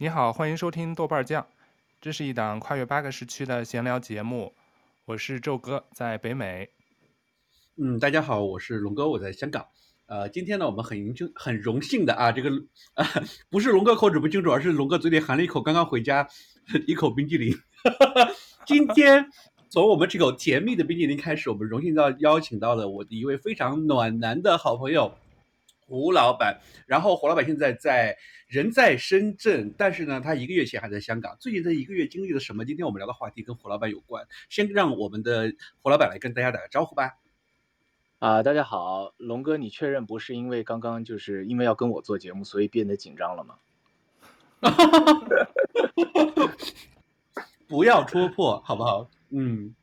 你好，欢迎收听豆瓣酱，这是一档跨越八个时区的闲聊节目。我是宙哥，在北美。嗯，大家好，我是龙哥，我在香港。呃，今天呢，我们很荣幸很荣幸的啊，这个啊，不是龙哥口齿不清楚，而是龙哥嘴里含了一口刚刚回家一口冰激凌。今天从我们这口甜蜜的冰激凌开始，我们荣幸到邀请到了我的一位非常暖男的好朋友。胡老板，然后胡老板现在在人在深圳，但是呢，他一个月前还在香港。最近这一个月经历了什么？今天我们聊的话题跟胡老板有关。先让我们的胡老板来跟大家打个招呼吧。啊、呃，大家好，龙哥，你确认不是因为刚刚就是因为要跟我做节目，所以变得紧张了吗？不要戳破，好不好？嗯，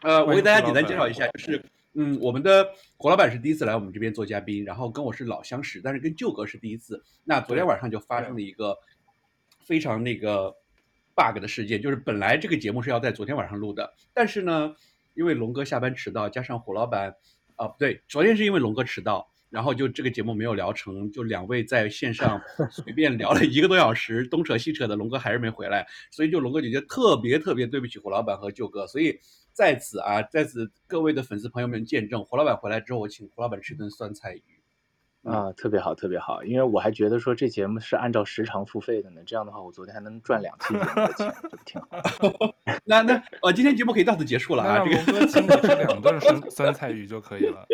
呃，我给大家简单介绍一下，就是。嗯，我们的胡老板是第一次来我们这边做嘉宾，然后跟我是老相识，但是跟舅哥是第一次。那昨天晚上就发生了一个非常那个 bug 的事件，就是本来这个节目是要在昨天晚上录的，但是呢，因为龙哥下班迟到，加上胡老板，啊，不对，昨天是因为龙哥迟到。然后就这个节目没有聊成，就两位在线上 随便聊了一个多小时，东扯西扯的，龙哥还是没回来，所以就龙哥姐姐特别特别对不起胡老板和舅哥，所以在此啊，在此各位的粉丝朋友们见证，胡老板回来之后，我请胡老板吃顿酸菜鱼。啊，特别好，特别好，因为我还觉得说这节目是按照时长付费的呢，这样的话我昨天还能赚两期节目的钱，就挺好。那那呃，今天节目可以到此结束了啊，这个请你吃两顿酸 酸菜鱼就可以了。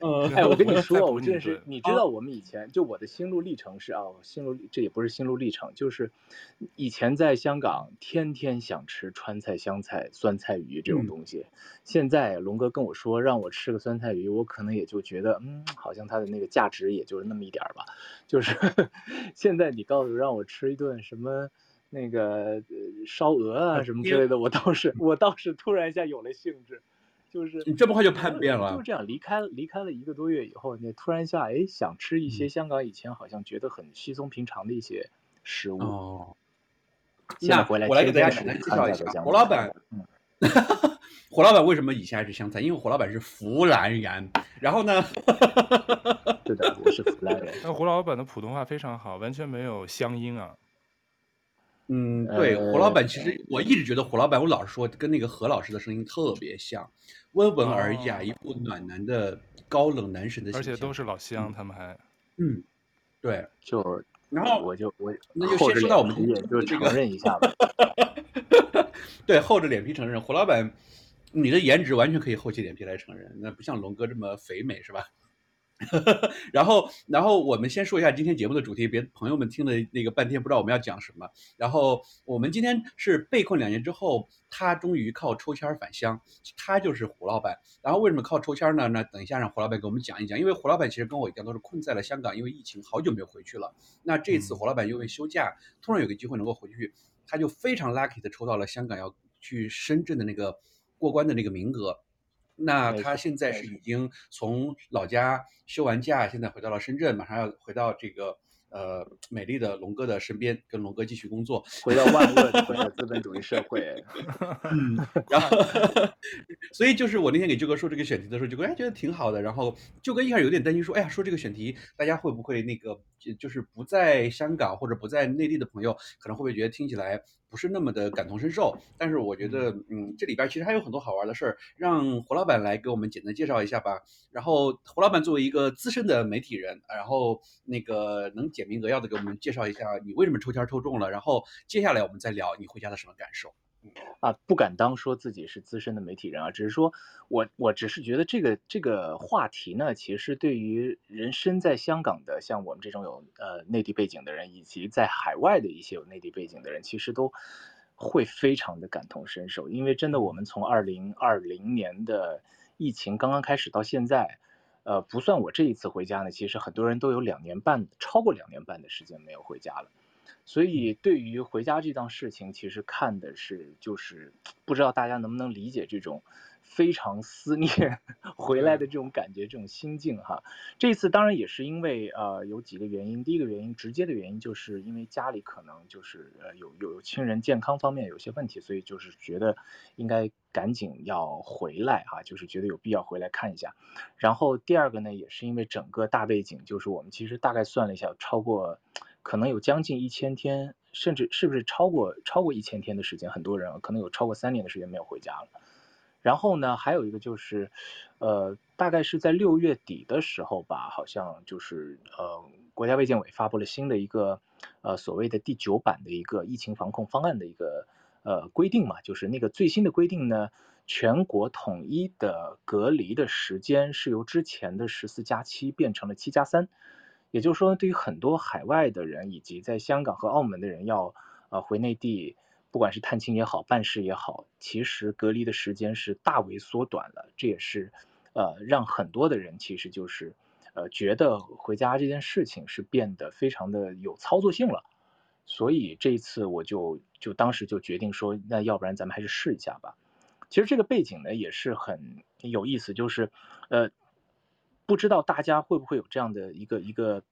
嗯，哎，我跟你说，我真是，你知道我们以前就我的心路历程是啊，心路这也不是心路历程，就是以前在香港天天想吃川菜、湘菜、酸菜鱼这种东西，嗯、现在龙哥跟我说让我吃个酸菜鱼，我可能也就觉得嗯，好像它的那个价值也就是那么一点儿吧。就是 现在你告诉让我吃一顿什么那个烧鹅啊什么之类的，我倒是我倒是突然一下有了兴致。就是你这么快就叛变了，就这样离开离开了一个多月以后，你突然一下哎想吃一些香港以前好像觉得很稀松平常的一些食物。哦，那回来我来给大家简单介绍一下胡老板。嗯，胡老板为什么以前爱吃湘菜？因为胡老板是湖南人。然后呢？对的，我是湖南人。那胡老板的普通话非常好，完全没有乡音啊。嗯，对，胡老板其实我一直觉得胡老板，我老是说跟那个何老师的声音特别像，温文尔雅，哦、一副暖男的高冷男神的形象，而且都是老乡，嗯、他们还，嗯，对，就然后我就我那就先说到我们也就承认一下吧，对，厚着脸皮承认，胡老板，你的颜值完全可以厚起脸皮来承认，那不像龙哥这么肥美是吧？然后，然后我们先说一下今天节目的主题，别朋友们听了那个半天不知道我们要讲什么。然后我们今天是被困两年之后，他终于靠抽签返乡，他就是胡老板。然后为什么靠抽签呢？那等一下让胡老板给我们讲一讲。因为胡老板其实跟我一样都是困在了香港，因为疫情好久没有回去了。那这次胡老板因为休假，突然有个机会能够回去，他就非常 lucky 的抽到了香港要去深圳的那个过关的那个名额。那他现在是已经从老家休完假，现在回到了深圳，马上要回到这个。呃，美丽的龙哥的身边，跟龙哥继续工作，回到万恶的资本主义社会。嗯，然后，所以就是我那天给舅哥说这个选题的时候，舅哥哎觉得挺好的。然后舅哥一开始有点担心说，哎呀，说这个选题大家会不会那个，就是不在香港或者不在内地的朋友，可能会不会觉得听起来不是那么的感同身受？但是我觉得，嗯，这里边其实还有很多好玩的事儿，让胡老板来给我们简单介绍一下吧。然后胡老板作为一个资深的媒体人，然后那个能简。明扼要的给我们介绍一下，你为什么抽签抽中了？然后接下来我们再聊你回家的什么感受？啊，不敢当说自己是资深的媒体人啊，只是说我我只是觉得这个这个话题呢，其实对于人身在香港的，像我们这种有呃内地背景的人，以及在海外的一些有内地背景的人，其实都会非常的感同身受，因为真的我们从二零二零年的疫情刚刚开始到现在。呃，不算我这一次回家呢，其实很多人都有两年半，超过两年半的时间没有回家了。所以对于回家这档事情，其实看的是就是不知道大家能不能理解这种非常思念 回来的这种感觉、这种心境哈。这次当然也是因为呃有几个原因，第一个原因直接的原因就是因为家里可能就是呃有有亲人健康方面有些问题，所以就是觉得应该。赶紧要回来哈，就是觉得有必要回来看一下。然后第二个呢，也是因为整个大背景，就是我们其实大概算了一下，超过可能有将近一千天，甚至是不是超过超过一千天的时间？很多人可能有超过三年的时间没有回家了。然后呢，还有一个就是，呃，大概是在六月底的时候吧，好像就是呃，国家卫健委发布了新的一个呃所谓的第九版的一个疫情防控方案的一个呃规定嘛，就是那个最新的规定呢，全国统一的隔离的时间是由之前的十四加七变成了七加三，也就是说，对于很多海外的人以及在香港和澳门的人要呃回内地。不管是探亲也好，办事也好，其实隔离的时间是大为缩短了。这也是，呃，让很多的人其实就是，呃，觉得回家这件事情是变得非常的有操作性了。所以这一次我就就当时就决定说，那要不然咱们还是试一下吧。其实这个背景呢也是很有意思，就是，呃，不知道大家会不会有这样的一个一个。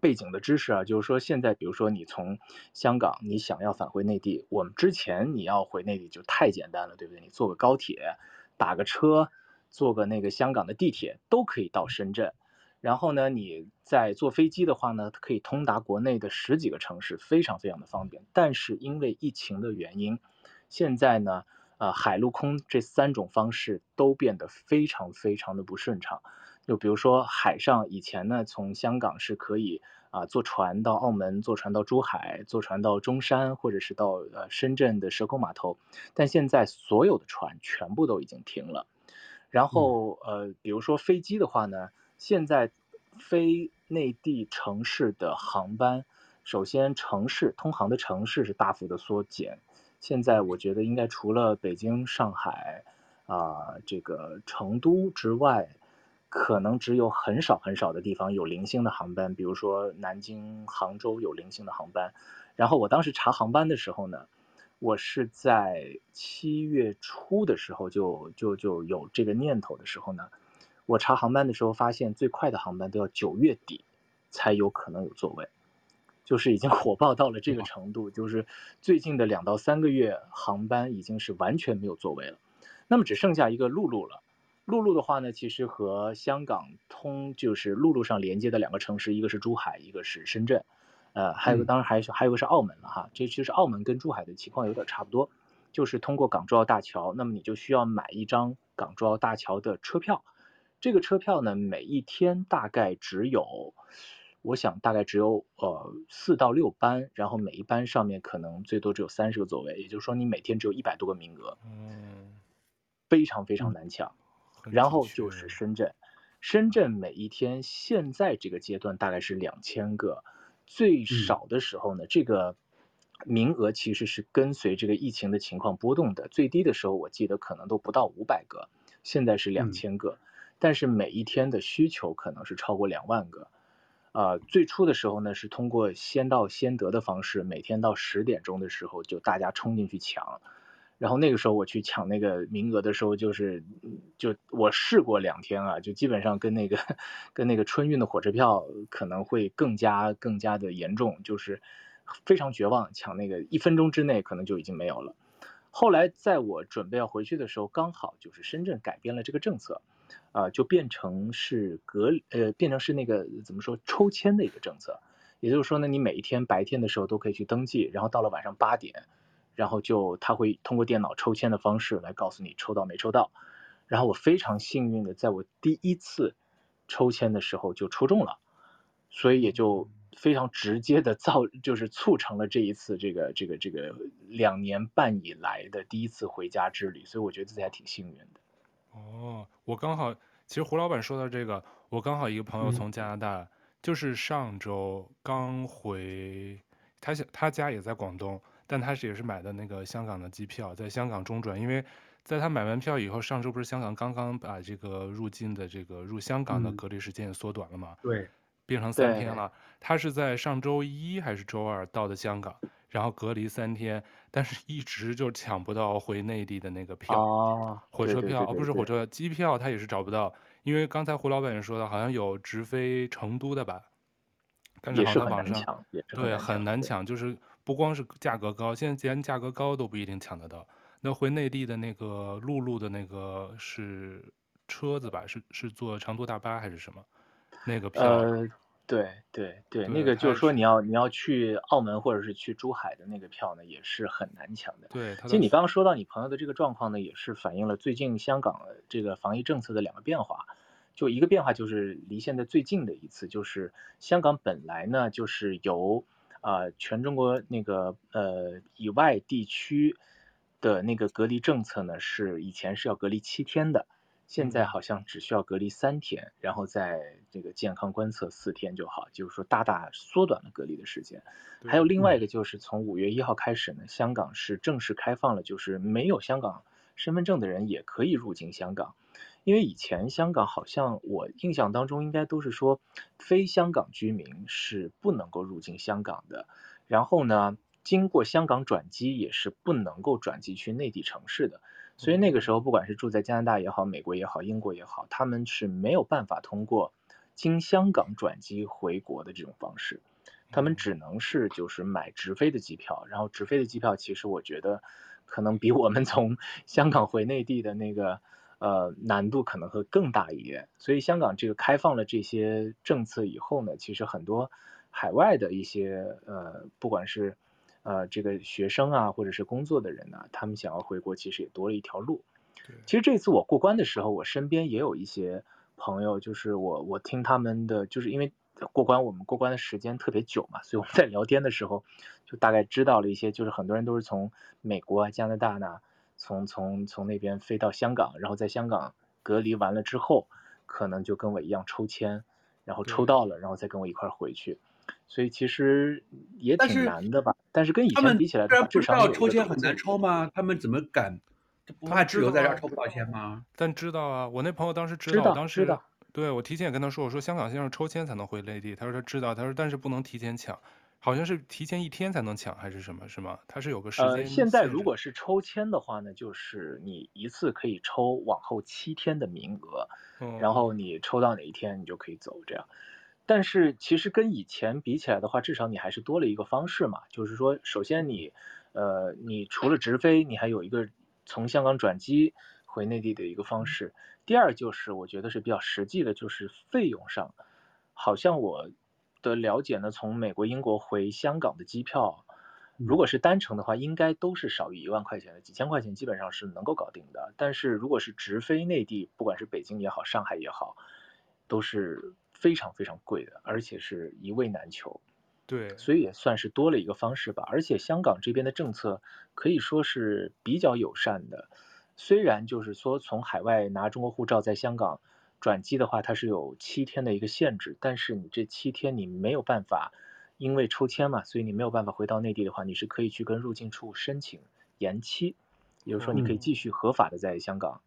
背景的知识啊，就是说现在，比如说你从香港，你想要返回内地，我们之前你要回内地就太简单了，对不对？你坐个高铁，打个车，坐个那个香港的地铁都可以到深圳。然后呢，你再坐飞机的话呢，可以通达国内的十几个城市，非常非常的方便。但是因为疫情的原因，现在呢，呃，海陆空这三种方式都变得非常非常的不顺畅。就比如说海上，以前呢，从香港是可以啊坐船到澳门，坐船到珠海，坐船到中山，或者是到呃深圳的蛇口码头。但现在所有的船全部都已经停了。然后呃，比如说飞机的话呢，现在飞内地城市的航班，首先城市通航的城市是大幅的缩减。现在我觉得应该除了北京、上海啊这个成都之外。可能只有很少很少的地方有零星的航班，比如说南京、杭州有零星的航班。然后我当时查航班的时候呢，我是在七月初的时候就就就有这个念头的时候呢，我查航班的时候发现最快的航班都要九月底才有可能有座位，就是已经 火爆到了这个程度，就是最近的两到三个月航班已经是完全没有座位了，那么只剩下一个陆路了。陆路的话呢，其实和香港通就是陆路上连接的两个城市，一个是珠海，一个是深圳，呃，还有个当然还是还有个是澳门了哈。这其实澳门跟珠海的情况有点差不多，就是通过港珠澳大桥，那么你就需要买一张港珠澳大桥的车票。这个车票呢，每一天大概只有，我想大概只有呃四到六班，然后每一班上面可能最多只有三十个座位，也就是说你每天只有一百多个名额，嗯，非常非常难抢。嗯然后就是。深圳，深圳每一天现在这个阶段大概是两千个，最少的时候呢，这个名额其实是跟随这个疫情的情况波动的，最低的时候我记得可能都不到五百个，现在是两千个，但是每一天的需求可能是超过两万个，呃，最初的时候呢是通过先到先得的方式，每天到十点钟的时候就大家冲进去抢。然后那个时候我去抢那个名额的时候，就是，就我试过两天啊，就基本上跟那个跟那个春运的火车票可能会更加更加的严重，就是非常绝望，抢那个一分钟之内可能就已经没有了。后来在我准备要回去的时候，刚好就是深圳改变了这个政策，啊、就变成是隔呃变成是那个怎么说抽签的一个政策，也就是说呢，你每一天白天的时候都可以去登记，然后到了晚上八点。然后就他会通过电脑抽签的方式来告诉你抽到没抽到，然后我非常幸运的在我第一次抽签的时候就抽中了，所以也就非常直接的造就是促成了这一次这个这个这个两年半以来的第一次回家之旅，所以我觉得自己还挺幸运的。哦，我刚好其实胡老板说到这个，我刚好一个朋友从加拿大，嗯、就是上周刚回，他想他家也在广东。但他是也是买的那个香港的机票，在香港中转，因为在他买完票以后，上周不是香港刚刚把这个入境的这个入香港的隔离时间也缩短了嘛？对，变成三天了。他是在上周一还是周二到的香港，然后隔离三天，但是一直就抢不到回内地的那个票，哦、火车票，哦，不是火车，机票他也是找不到，因为刚才胡老板也说的，好像有直飞成都的吧，但是好像网上对很难抢，就是。不光是价格高，现在既然价格高都不一定抢得到。那回内地的那个陆路的那个是车子吧？是是坐长途大巴还是什么？那个票？呃，对对对，对那个就是说你要你要去澳门或者是去珠海的那个票呢，也是很难抢的。对，其实你刚刚说到你朋友的这个状况呢，也是反映了最近香港这个防疫政策的两个变化。就一个变化就是离现在最近的一次，就是香港本来呢就是由呃全中国那个呃以外地区的那个隔离政策呢，是以前是要隔离七天的。现在好像只需要隔离三天，然后在这个健康观测四天就好，就是说大大缩短了隔离的时间。还有另外一个就是从五月一号开始呢，香港是正式开放了，就是没有香港身份证的人也可以入境香港。因为以前香港好像我印象当中应该都是说非香港居民是不能够入境香港的，然后呢，经过香港转机也是不能够转机去内地城市的。所以那个时候，不管是住在加拿大也好，美国也好，英国也好，他们是没有办法通过经香港转机回国的这种方式，他们只能是就是买直飞的机票，然后直飞的机票其实我觉得可能比我们从香港回内地的那个呃难度可能会更大一点。所以香港这个开放了这些政策以后呢，其实很多海外的一些呃不管是。呃，这个学生啊，或者是工作的人呢、啊，他们想要回国，其实也多了一条路。其实这次我过关的时候，我身边也有一些朋友，就是我我听他们的，就是因为过关，我们过关的时间特别久嘛，所以我们在聊天的时候，就大概知道了一些，就是很多人都是从美国啊、加拿大呢，从从从那边飞到香港，然后在香港隔离完了之后，可能就跟我一样抽签，然后抽到了，然后再跟我一块儿回去。所以其实也挺难的吧，但是跟以前比起来，他们不知道抽签很难抽吗？他们怎么敢？不怕只有在这儿抽不到签吗？但知道啊，我那朋友当时知道，知道当时对我提前也跟他说，我说香港先生抽签才能回内地，他说他知道，他说但是不能提前抢，好像是提前一天才能抢还是什么，是吗？它是有个时间。呃，现在如果是抽签的话呢，就是你一次可以抽往后七天的名额，嗯，然后你抽到哪一天你就可以走这样。但是其实跟以前比起来的话，至少你还是多了一个方式嘛，就是说，首先你，呃，你除了直飞，你还有一个从香港转机回内地的一个方式。第二就是我觉得是比较实际的，就是费用上，好像我的了解呢，从美国、英国回香港的机票，如果是单程的话，应该都是少于一万块钱的，几千块钱基本上是能够搞定的。但是如果是直飞内地，不管是北京也好，上海也好，都是。非常非常贵的，而且是一位难求，对，所以也算是多了一个方式吧。而且香港这边的政策可以说是比较友善的，虽然就是说从海外拿中国护照在香港转机的话，它是有七天的一个限制，但是你这七天你没有办法，因为抽签嘛，所以你没有办法回到内地的话，你是可以去跟入境处申请延期，也就是说你可以继续合法的在香港。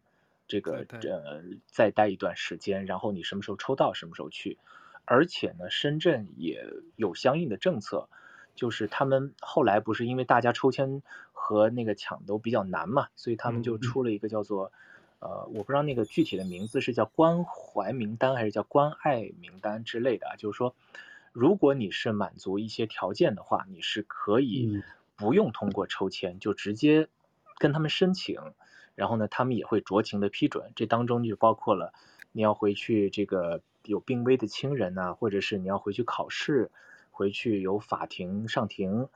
这个呃，再待一段时间，然后你什么时候抽到什么时候去，而且呢，深圳也有相应的政策，就是他们后来不是因为大家抽签和那个抢都比较难嘛，所以他们就出了一个叫做，呃，我不知道那个具体的名字是叫关怀名单还是叫关爱名单之类的啊，就是说，如果你是满足一些条件的话，你是可以不用通过抽签，就直接跟他们申请。然后呢，他们也会酌情的批准，这当中就包括了你要回去这个有病危的亲人呐、啊，或者是你要回去考试，回去有法庭上庭，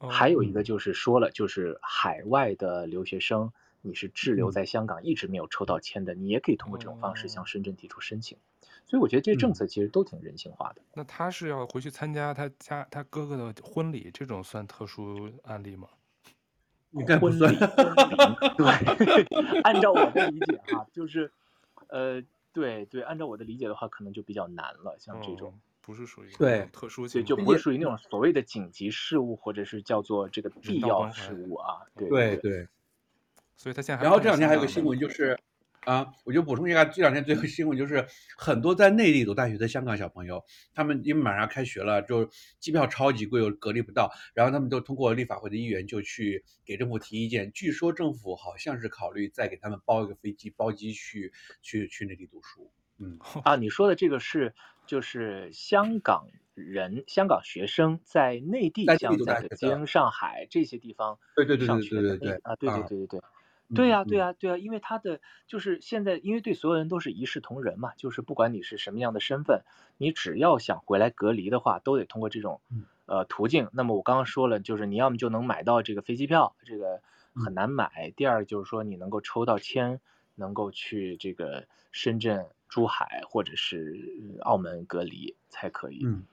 还有一个就是说了，就是海外的留学生，你是滞留在香港一直没有抽到签的，你也可以通过这种方式向深圳提出申请。所以我觉得这些政策其实都挺人性化的。那他是要回去参加他家他哥哥的婚礼，这种算特殊案例吗？应该不算，对，按照我的理解哈，就是，呃，对对，按照我的理解的话，可能就比较难了，像这种、哦、不是属于对特殊性，就不是属于那种所谓的紧急事务，或者是叫做这个必要事务啊，对对对，所以他现在然后这两天还有个新闻就是。啊，我就补充一下，这两天最后新闻就是很多在内地读大学的香港小朋友，他们因为马上开学了，就机票超级贵，又隔离不到，然后他们都通过立法会的议员就去给政府提意见。据说政府好像是考虑再给他们包一个飞机，包机去去去内地读书。嗯，啊，你说的这个是就是香港人、香港学生在内地，像在北京、上海这些地方，对对对对对对对，啊，对对对对对。对呀、啊，对呀、啊，对呀、啊，因为他的就是现在，因为对所有人都是一视同仁嘛，就是不管你是什么样的身份，你只要想回来隔离的话，都得通过这种呃途径。那么我刚刚说了，就是你要么就能买到这个飞机票，这个很难买。第二就是说你能够抽到签，能够去这个深圳、珠海或者是澳门隔离才可以。嗯，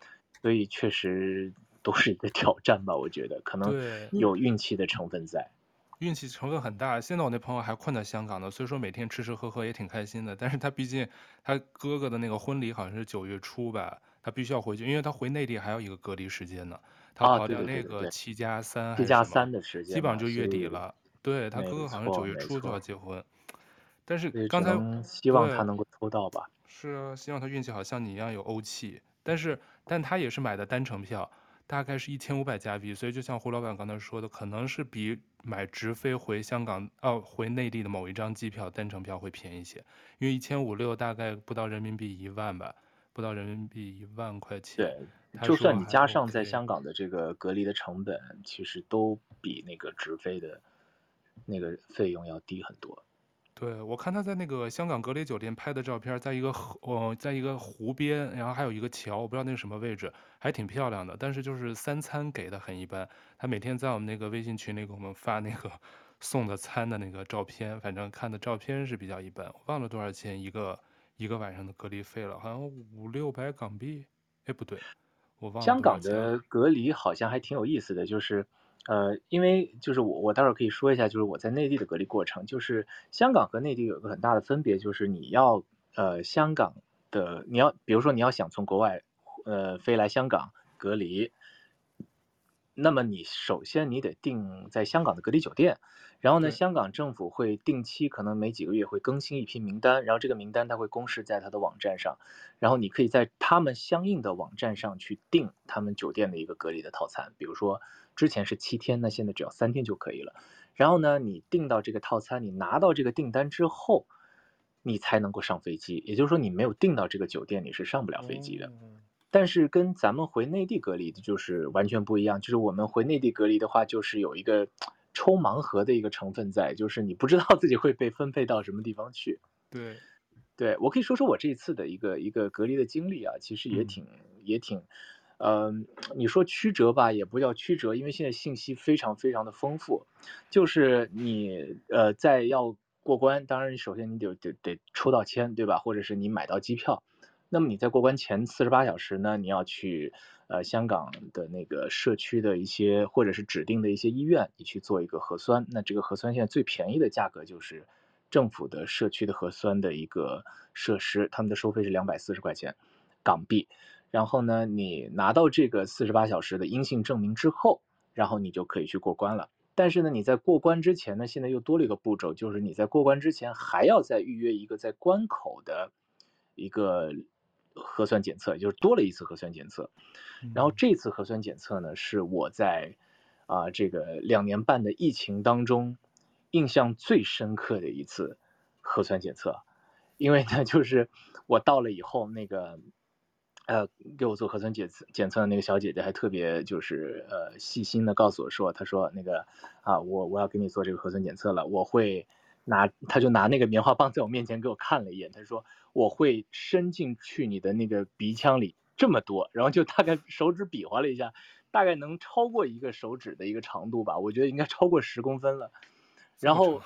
所以确实都是一个挑战吧，我觉得可能有运气的成分在。运气成分很大。现在我那朋友还困在香港呢，所以说每天吃吃喝喝也挺开心的。但是他毕竟他哥哥的那个婚礼好像是九月初吧，他必须要回去，因为他回内地还有一个隔离时间呢。他跑掉那个七加三，七加三的时间，基本上就月底了。对，他哥哥好像九月初就要结婚。但是刚才希望他能够抽到吧。是啊，希望他运气好像你一样有欧气。但是，但他也是买的单程票。大概是一千五百加币，所以就像胡老板刚才说的，可能是比买直飞回香港哦、啊、回内地的某一张机票单程票会便宜一些，因为一千五六大概不到人民币一万吧，不到人民币一万块钱。对，就算你加上在香港的这个隔离的成本，其实都比那个直飞的那个费用要低很多。对，我看他在那个香港隔离酒店拍的照片，在一个河，哦，在一个湖边，然后还有一个桥，我不知道那是什么位置，还挺漂亮的。但是就是三餐给的很一般。他每天在我们那个微信群里给我们发那个送的餐的那个照片，反正看的照片是比较一般。我忘了多少钱一个一个晚上的隔离费了，好像五六百港币。哎，不对，我忘了。香港的隔离好像还挺有意思的，就是。呃，因为就是我，我待会儿可以说一下，就是我在内地的隔离过程。就是香港和内地有个很大的分别，就是你要呃香港的，你要比如说你要想从国外呃飞来香港隔离，那么你首先你得订在香港的隔离酒店，然后呢，香港政府会定期可能每几个月会更新一批名单，然后这个名单它会公示在它的网站上，然后你可以在他们相应的网站上去订他们酒店的一个隔离的套餐，比如说。之前是七天，那现在只要三天就可以了。然后呢，你订到这个套餐，你拿到这个订单之后，你才能够上飞机。也就是说，你没有订到这个酒店，你是上不了飞机的。但是跟咱们回内地隔离的就是完全不一样。就是我们回内地隔离的话，就是有一个抽盲盒的一个成分在，就是你不知道自己会被分配到什么地方去。对，对，我可以说说我这一次的一个一个隔离的经历啊，其实也挺、嗯、也挺。呃，你说曲折吧，也不叫曲折，因为现在信息非常非常的丰富。就是你呃，在要过关，当然你首先你得得得抽到签，对吧？或者是你买到机票。那么你在过关前四十八小时呢，你要去呃香港的那个社区的一些或者是指定的一些医院，你去做一个核酸。那这个核酸现在最便宜的价格就是政府的社区的核酸的一个设施，他们的收费是两百四十块钱港币。然后呢，你拿到这个四十八小时的阴性证明之后，然后你就可以去过关了。但是呢，你在过关之前呢，现在又多了一个步骤，就是你在过关之前还要再预约一个在关口的一个核酸检测，也就是多了一次核酸检测。然后这次核酸检测呢，是我在啊、呃、这个两年半的疫情当中印象最深刻的一次核酸检测，因为呢，就是我到了以后那个。呃，给我做核酸检测检测的那个小姐姐还特别就是呃细心的告诉我说，她说那个啊，我我要给你做这个核酸检测了，我会拿，她就拿那个棉花棒在我面前给我看了一眼，她说我会伸进去你的那个鼻腔里这么多，然后就大概手指比划了一下，大概能超过一个手指的一个长度吧，我觉得应该超过十公分了，然后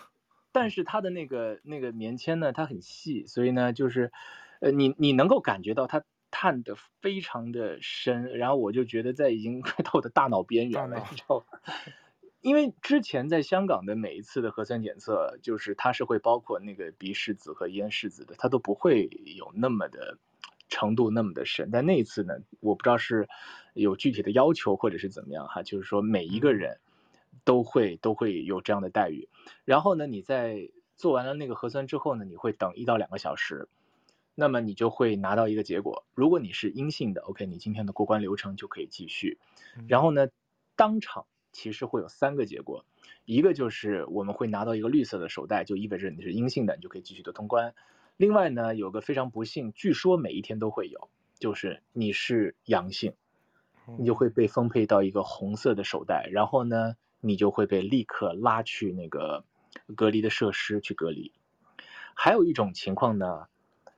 但是它的那个那个棉签呢，它很细，所以呢就是呃你你能够感觉到它。探的非常的深，然后我就觉得在已经 快到我的大脑边缘了，你知道吗？因为之前在香港的每一次的核酸检测，就是它是会包括那个鼻拭子和咽拭子的，它都不会有那么的程度那么的深。但那一次呢，我不知道是有具体的要求或者是怎么样哈，就是说每一个人都会都会有这样的待遇。然后呢，你在做完了那个核酸之后呢，你会等一到两个小时。那么你就会拿到一个结果，如果你是阴性的，OK，你今天的过关流程就可以继续。然后呢，当场其实会有三个结果，一个就是我们会拿到一个绿色的手袋，就意味着你是阴性的，你就可以继续的通关。另外呢，有个非常不幸，据说每一天都会有，就是你是阳性，你就会被分配到一个红色的手袋，然后呢，你就会被立刻拉去那个隔离的设施去隔离。还有一种情况呢，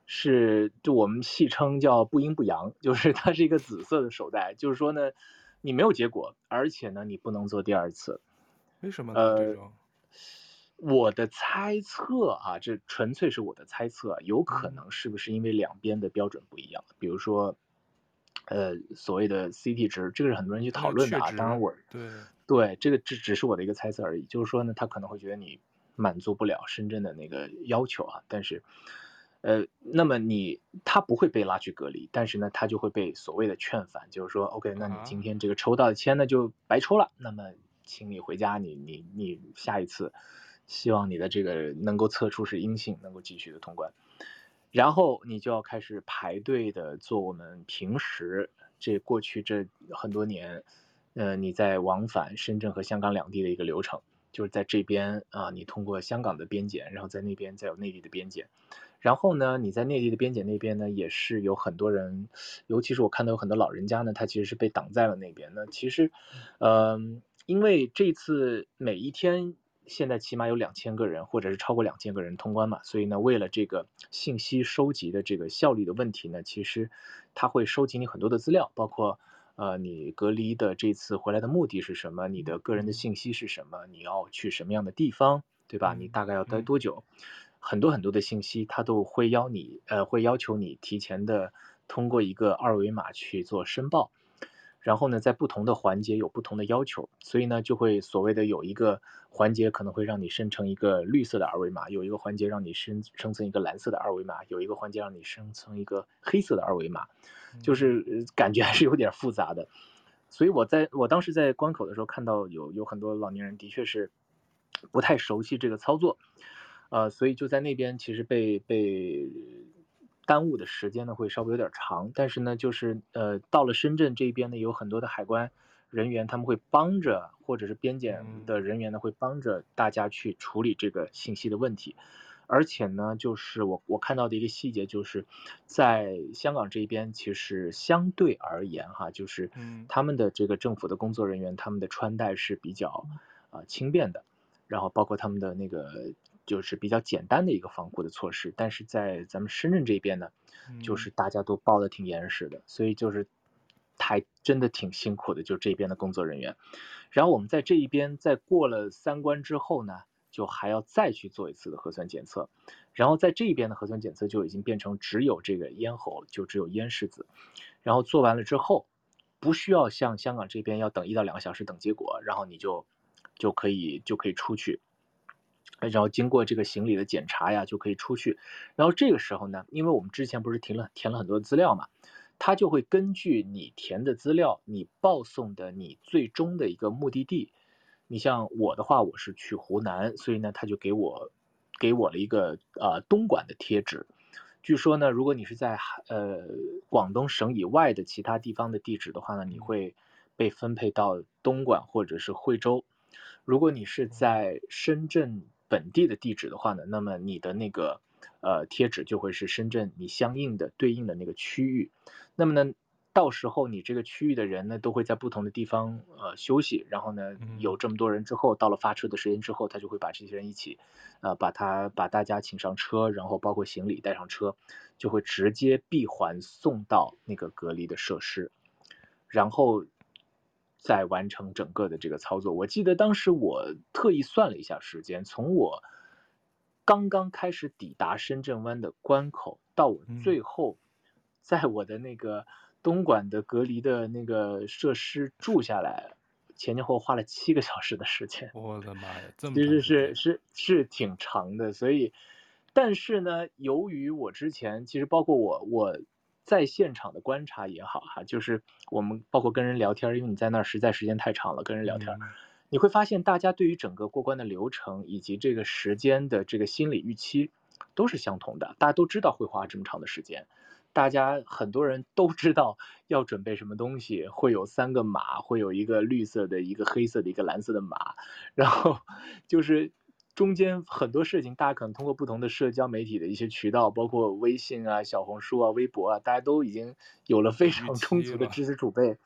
是就我们戏称叫不阴不阳，就是它是一个紫色的手袋，就是说呢，你没有结果，而且呢，你不能做第二次。为什么呢？呃，我的猜测啊，这纯粹是我的猜测，有可能是不是因为两边的标准不一样？嗯、比如说，呃，所谓的 CT 值，这个是很多人去讨论的啊。当然我对对这个只只是我的一个猜测而已，就是说呢，他可能会觉得你满足不了深圳的那个要求啊，但是。呃，那么你他不会被拉去隔离，但是呢，他就会被所谓的劝返，就是说，OK，那你今天这个抽到的签呢就白抽了，那么请你回家，你你你下一次，希望你的这个能够测出是阴性，能够继续的通关，然后你就要开始排队的做我们平时这过去这很多年，呃，你在往返深圳和香港两地的一个流程，就是在这边啊，你通过香港的边检，然后在那边再有内地的边检。然后呢，你在内地的边检那边呢，也是有很多人，尤其是我看到有很多老人家呢，他其实是被挡在了那边。那其实，呃，因为这次每一天现在起码有两千个人，或者是超过两千个人通关嘛，所以呢，为了这个信息收集的这个效率的问题呢，其实他会收集你很多的资料，包括呃你隔离的这次回来的目的是什么，你的个人的信息是什么，你要去什么样的地方，对吧？你大概要待多久？很多很多的信息，它都会邀你，呃，会要求你提前的通过一个二维码去做申报，然后呢，在不同的环节有不同的要求，所以呢，就会所谓的有一个环节可能会让你生成一个绿色的二维码，有一个环节让你生生成一个蓝色的二维码，有一个环节让你生成一个黑色的二维码，就是感觉还是有点复杂的。所以我在我当时在关口的时候看到有有很多老年人的确是不太熟悉这个操作。呃，所以就在那边，其实被被耽误的时间呢，会稍微有点长。但是呢，就是呃，到了深圳这边呢，有很多的海关人员，他们会帮着，或者是边检的人员呢，会帮着大家去处理这个信息的问题。而且呢，就是我我看到的一个细节，就是在香港这边，其实相对而言哈，就是他们的这个政府的工作人员，他们的穿戴是比较啊、呃、轻便的，然后包括他们的那个。就是比较简单的一个防护的措施，但是在咱们深圳这边呢，就是大家都包的挺严实的，所以就是还真的挺辛苦的，就这边的工作人员。然后我们在这一边再过了三关之后呢，就还要再去做一次的核酸检测，然后在这一边的核酸检测就已经变成只有这个咽喉，就只有咽拭子，然后做完了之后，不需要像香港这边要等一到两个小时等结果，然后你就就可以就可以出去。然后经过这个行李的检查呀，就可以出去。然后这个时候呢，因为我们之前不是填了填了很多资料嘛，他就会根据你填的资料，你报送的你最终的一个目的地。你像我的话，我是去湖南，所以呢，他就给我给我了一个呃东莞的贴纸。据说呢，如果你是在呃广东省以外的其他地方的地址的话呢，你会被分配到东莞或者是惠州。如果你是在深圳。本地的地址的话呢，那么你的那个呃贴纸就会是深圳你相应的对应的那个区域。那么呢，到时候你这个区域的人呢，都会在不同的地方呃休息。然后呢，有这么多人之后，到了发车的时间之后，他就会把这些人一起呃把他把大家请上车，然后包括行李带上车，就会直接闭环送到那个隔离的设施，然后。再完成整个的这个操作，我记得当时我特意算了一下时间，从我刚刚开始抵达深圳湾的关口，到我最后在我的那个东莞的隔离的那个设施住下来，前前后后花了七个小时的时间。我的妈呀，这么其实是是是挺长的，所以，但是呢，由于我之前其实包括我我。在现场的观察也好哈，就是我们包括跟人聊天，因为你在那儿实在时间太长了，跟人聊天，你会发现大家对于整个过关的流程以及这个时间的这个心理预期都是相同的，大家都知道会花这么长的时间，大家很多人都知道要准备什么东西，会有三个码，会有一个绿色的、一个黑色的、一个蓝色的码，然后就是。中间很多事情，大家可能通过不同的社交媒体的一些渠道，包括微信啊、小红书啊、微博啊，大家都已经有了非常充足的知识储备。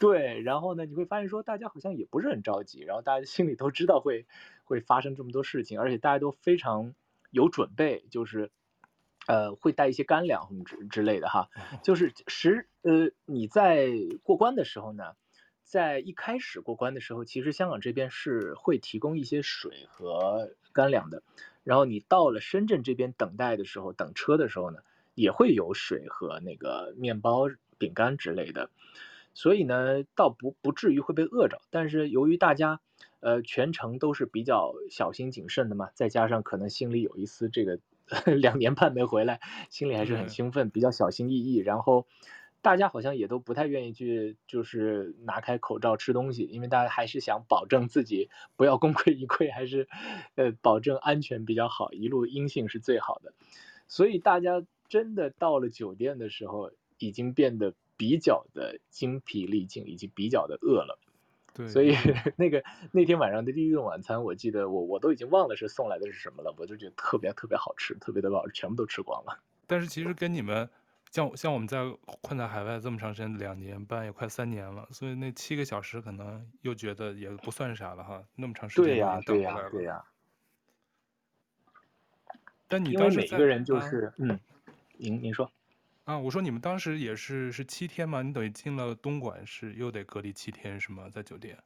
对，然后呢，你会发现说，大家好像也不是很着急，然后大家心里都知道会会发生这么多事情，而且大家都非常有准备，就是呃会带一些干粮什么之之类的哈，就是实呃你在过关的时候呢，在一开始过关的时候，其实香港这边是会提供一些水和干粮的，然后你到了深圳这边等待的时候，等车的时候呢，也会有水和那个面包、饼干之类的。所以呢，倒不不至于会被饿着，但是由于大家，呃，全程都是比较小心谨慎的嘛，再加上可能心里有一丝这个 两年半没回来，心里还是很兴奋，比较小心翼翼。然后大家好像也都不太愿意去，就是拿开口罩吃东西，因为大家还是想保证自己不要功亏一篑，还是呃保证安全比较好，一路阴性是最好的。所以大家真的到了酒店的时候，已经变得。比较的精疲力尽，以及比较的饿了，对，所以那个那天晚上的第一顿晚餐，我记得我我都已经忘了是送来的是什么了，我就觉得特别特别好吃，特别的饱，全部都吃光了。但是其实跟你们像像我们在困在海外这么长时间，两年半也快三年了，所以那七个小时可能又觉得也不算啥了哈，那么长时间对呀对呀对呀。但你当时因为每个人就是、啊、嗯，您您说。啊，我说你们当时也是是七天嘛？你等于进了东莞是又得隔离七天是吗？在酒店？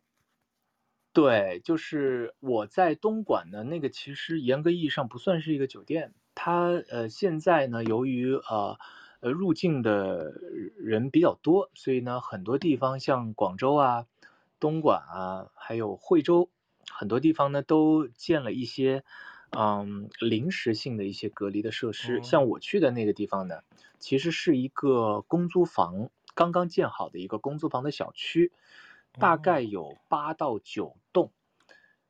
对，就是我在东莞的，那个其实严格意义上不算是一个酒店，它呃现在呢由于呃呃入境的人比较多，所以呢很多地方像广州啊、东莞啊，还有惠州，很多地方呢都建了一些嗯临时性的一些隔离的设施，哦、像我去的那个地方呢。其实是一个公租房，刚刚建好的一个公租房的小区，大概有八到九栋，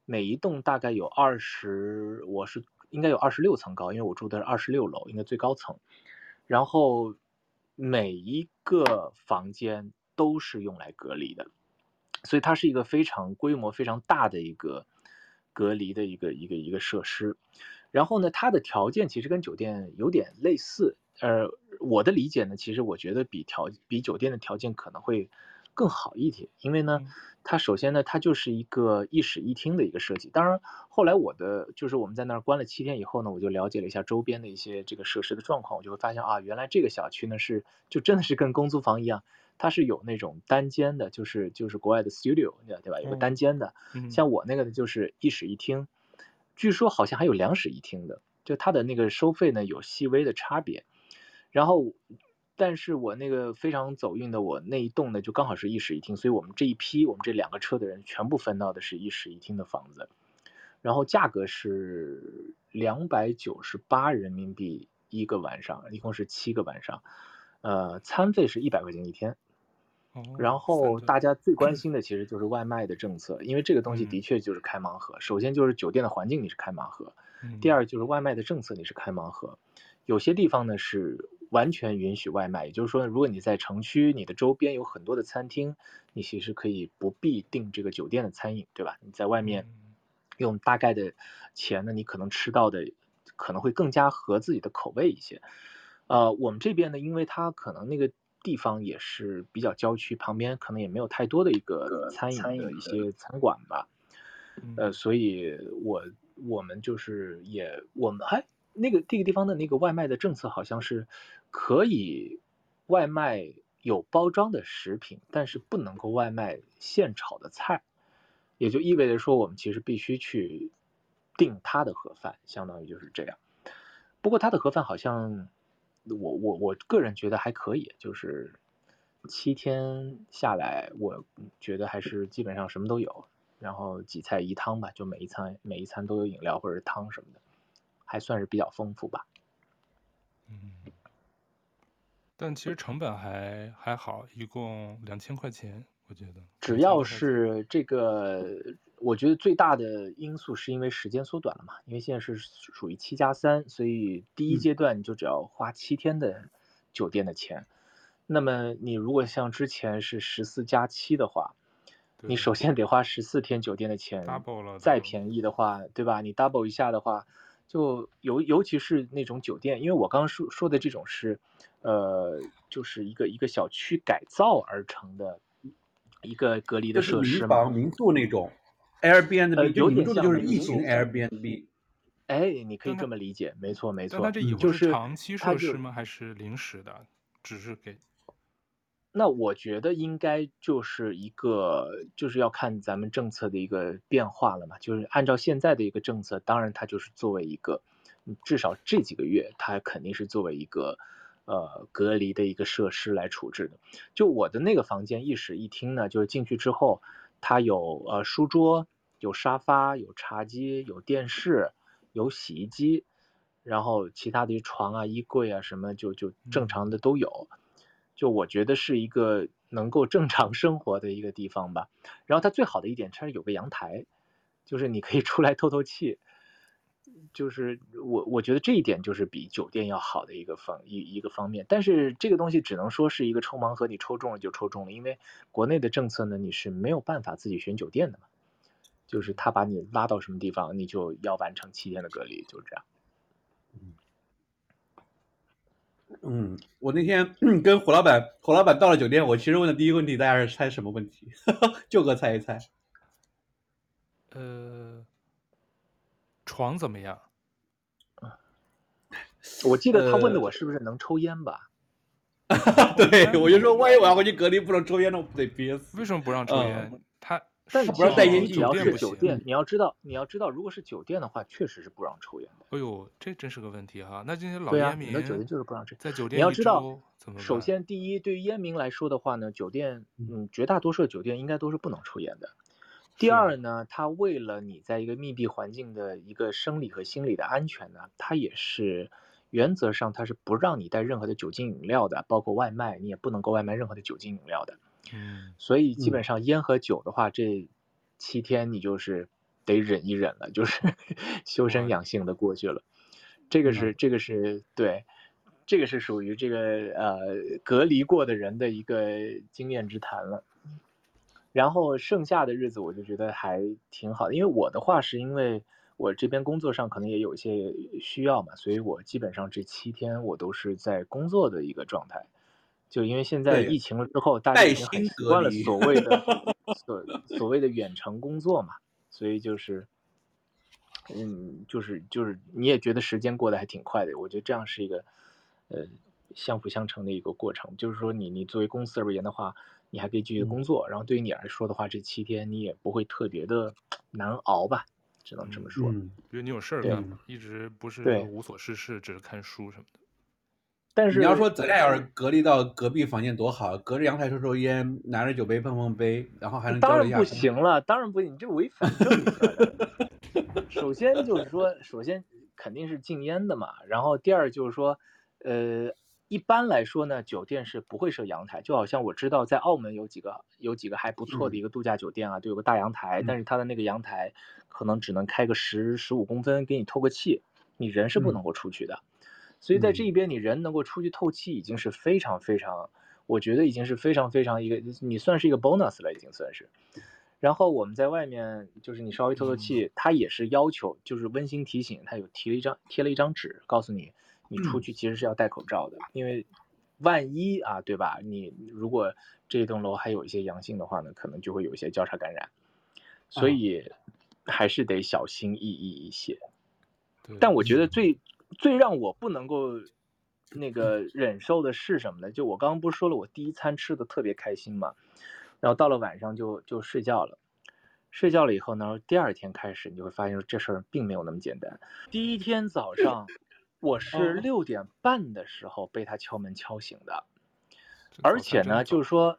每一栋大概有二十，我是应该有二十六层高，因为我住的是二十六楼，应该最高层。然后每一个房间都是用来隔离的，所以它是一个非常规模非常大的一个隔离的一个一个一个设施。然后呢，它的条件其实跟酒店有点类似，呃。我的理解呢，其实我觉得比条比酒店的条件可能会更好一点，因为呢，它首先呢，它就是一个一室一厅的一个设计。当然，后来我的就是我们在那儿关了七天以后呢，我就了解了一下周边的一些这个设施的状况，我就会发现啊，原来这个小区呢是就真的是跟公租房一样，它是有那种单间的，就是就是国外的 studio，对吧？有个单间的，像我那个呢就是一室一厅，据说好像还有两室一厅的，就它的那个收费呢有细微的差别。然后，但是我那个非常走运的，我那一栋呢就刚好是一室一厅，所以我们这一批我们这两个车的人全部分到的是一室一厅的房子，然后价格是两百九十八人民币一个晚上，一共是七个晚上，呃，餐费是一百块钱一天。然后大家最关心的其实就是外卖的政策，因为这个东西的确就是开盲盒。首先就是酒店的环境你是开盲盒，第二就是外卖的政策你是开盲盒，有些地方呢是。完全允许外卖，也就是说，如果你在城区，你的周边有很多的餐厅，你其实可以不必订这个酒店的餐饮，对吧？你在外面用大概的钱呢，你可能吃到的可能会更加合自己的口味一些。呃，我们这边呢，因为它可能那个地方也是比较郊区，旁边可能也没有太多的一个餐饮的一些餐馆吧，呃，所以我我们就是也我们还。那个这个地方的那个外卖的政策好像是可以外卖有包装的食品，但是不能够外卖现炒的菜，也就意味着说我们其实必须去订他的盒饭，相当于就是这样。不过他的盒饭好像我我我个人觉得还可以，就是七天下来，我觉得还是基本上什么都有，然后几菜一汤吧，就每一餐每一餐都有饮料或者汤什么的。还算是比较丰富吧，嗯，但其实成本还还好，一共两千块钱，我觉得。只要是这个，我觉得最大的因素是因为时间缩短了嘛，因为现在是属于七加三，所以第一阶段你就只要花七天的酒店的钱。嗯、那么你如果像之前是十四加七的话，你首先得花十四天酒店的钱，double 了，再便宜的话，对吧？你 double 一下的话。就尤尤其是那种酒店，因为我刚刚说说的这种是，呃，就是一个一个小区改造而成的一个隔离的设施嘛，民房民宿那种，Airbnb，呃，有点像就是疫情 Airbnb。哎，你可以这么理解，没错没错。那这以后是长期设施吗？还是临时的？只是给？那我觉得应该就是一个，就是要看咱们政策的一个变化了嘛。就是按照现在的一个政策，当然它就是作为一个，至少这几个月，它肯定是作为一个呃隔离的一个设施来处置的。就我的那个房间一室一厅呢，就是进去之后，它有呃书桌、有沙发、有茶几、有电视、有洗衣机，然后其他的床啊、衣柜啊什么就就正常的都有。就我觉得是一个能够正常生活的一个地方吧，然后它最好的一点，它是有个阳台，就是你可以出来透透气，就是我我觉得这一点就是比酒店要好的一个方一一个方面，但是这个东西只能说是一个抽盲盒，你抽中了就抽中了，因为国内的政策呢，你是没有办法自己选酒店的嘛，就是他把你拉到什么地方，你就要完成七天的隔离，就这样。嗯，我那天 跟胡老板，胡老板到了酒店，我其实问的第一个问题，大家是猜什么问题？就哥猜一猜。呃，床怎么样？我记得他问的我是不是能抽烟吧？呃、对，我就说，万一我要回去隔离不能抽烟，那我不得憋死？为什么不让抽烟？嗯、他。但不让带烟，你要是酒店，你要知道，你要知道，如果是酒店的话，确实是不让抽烟的。哎呦，这真是个问题哈！那这些老烟民，你的酒店就是不让抽。在酒店，你要知道，首先第一，对于烟民来说的话呢，酒店，嗯，绝大多数的酒店应该都是不能抽烟的。第二呢，他为了你在一个密闭环境的一个生理和心理的安全呢，他也是原则上他是不让你带任何的酒精饮料的，包括外卖，你也不能够外卖任何的酒精饮料的。嗯，所以基本上烟和酒的话，这。七天你就是得忍一忍了，就是 修身养性的过去了。这个是这个是对，这个是属于这个呃隔离过的人的一个经验之谈了。然后剩下的日子我就觉得还挺好的，因为我的话是因为我这边工作上可能也有一些需要嘛，所以我基本上这七天我都是在工作的一个状态。就因为现在疫情了之后，大家已经很习惯了所谓的 所所谓的远程工作嘛，所以就是，嗯，就是就是你也觉得时间过得还挺快的。我觉得这样是一个呃相辅相成的一个过程。就是说你你作为公司而言的话，你还可以继续工作，然后对于你来说的话，这七天你也不会特别的难熬吧，只能这么说。因为你有事儿干嘛，一直不是无所事事，只是看书什么的。但是你要说咱俩要是隔离到隔壁房间多好，隔着阳台抽抽烟，拿着酒杯碰碰杯，然后还能当然不行了，当然不行，你这违反政策。首先就是说，首先肯定是禁烟的嘛，然后第二就是说，呃，一般来说呢，酒店是不会设阳台，就好像我知道在澳门有几个有几个还不错的一个度假酒店啊，都、嗯、有个大阳台，但是它的那个阳台可能只能开个十十五公分给你透个气，你人是不能够出去的。嗯所以在这一边，你人能够出去透气，已经是非常非常，我觉得已经是非常非常一个，你算是一个 bonus 了，已经算是。然后我们在外面，就是你稍微透透气，他也是要求，就是温馨提醒，他有提了一张贴了一张纸，告诉你，你出去其实是要戴口罩的，因为万一啊，对吧？你如果这栋楼还有一些阳性的话呢，可能就会有一些交叉感染，所以还是得小心翼翼一些。但我觉得最。最让我不能够那个忍受的是什么呢？就我刚刚不是说了，我第一餐吃的特别开心嘛，然后到了晚上就就睡觉了，睡觉了以后呢，第二天开始你就会发现这事儿并没有那么简单。第一天早上我 是六点半的时候被他敲门敲醒的，而且呢就是说，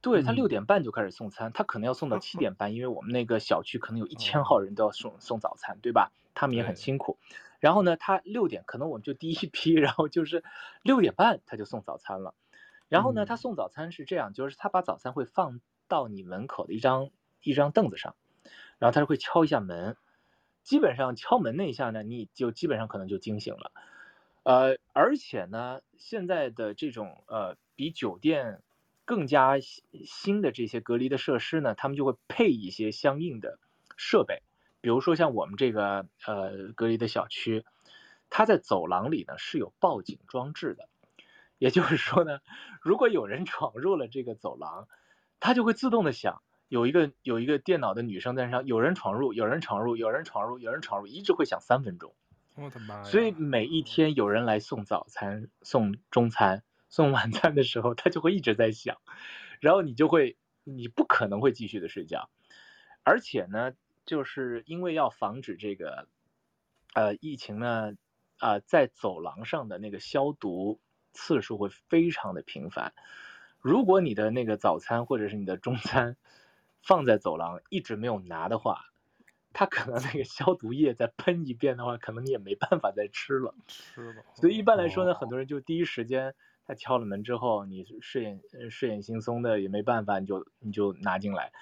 对，他六点半就开始送餐，他可能要送到七点半，因为我们那个小区可能有一千号人都要送送早餐，对吧？他们也很辛苦。然后呢，他六点可能我们就第一批，然后就是六点半他就送早餐了。然后呢，他送早餐是这样，就是他把早餐会放到你门口的一张一张凳子上，然后他就会敲一下门。基本上敲门那一下呢，你就基本上可能就惊醒了。呃，而且呢，现在的这种呃比酒店更加新的这些隔离的设施呢，他们就会配一些相应的设备。比如说像我们这个呃隔离的小区，它在走廊里呢是有报警装置的，也就是说呢，如果有人闯入了这个走廊，它就会自动的响，有一个有一个电脑的女生在上，有人闯入，有人闯入，有人闯入，有人闯入，一直会响三分钟。我的妈呀！所以每一天有人来送早餐、送中餐、送晚餐的时候，它就会一直在响，然后你就会，你不可能会继续的睡觉，而且呢，就是因为要防止这个，呃，疫情呢，啊、呃，在走廊上的那个消毒次数会非常的频繁。如果你的那个早餐或者是你的中餐，放在走廊一直没有拿的话，他可能那个消毒液再喷一遍的话，可能你也没办法再吃了。吃了。所以一般来说呢，很多人就第一时间他敲了门之后，你睡眼睡眼惺忪的也没办法，你就你就拿进来。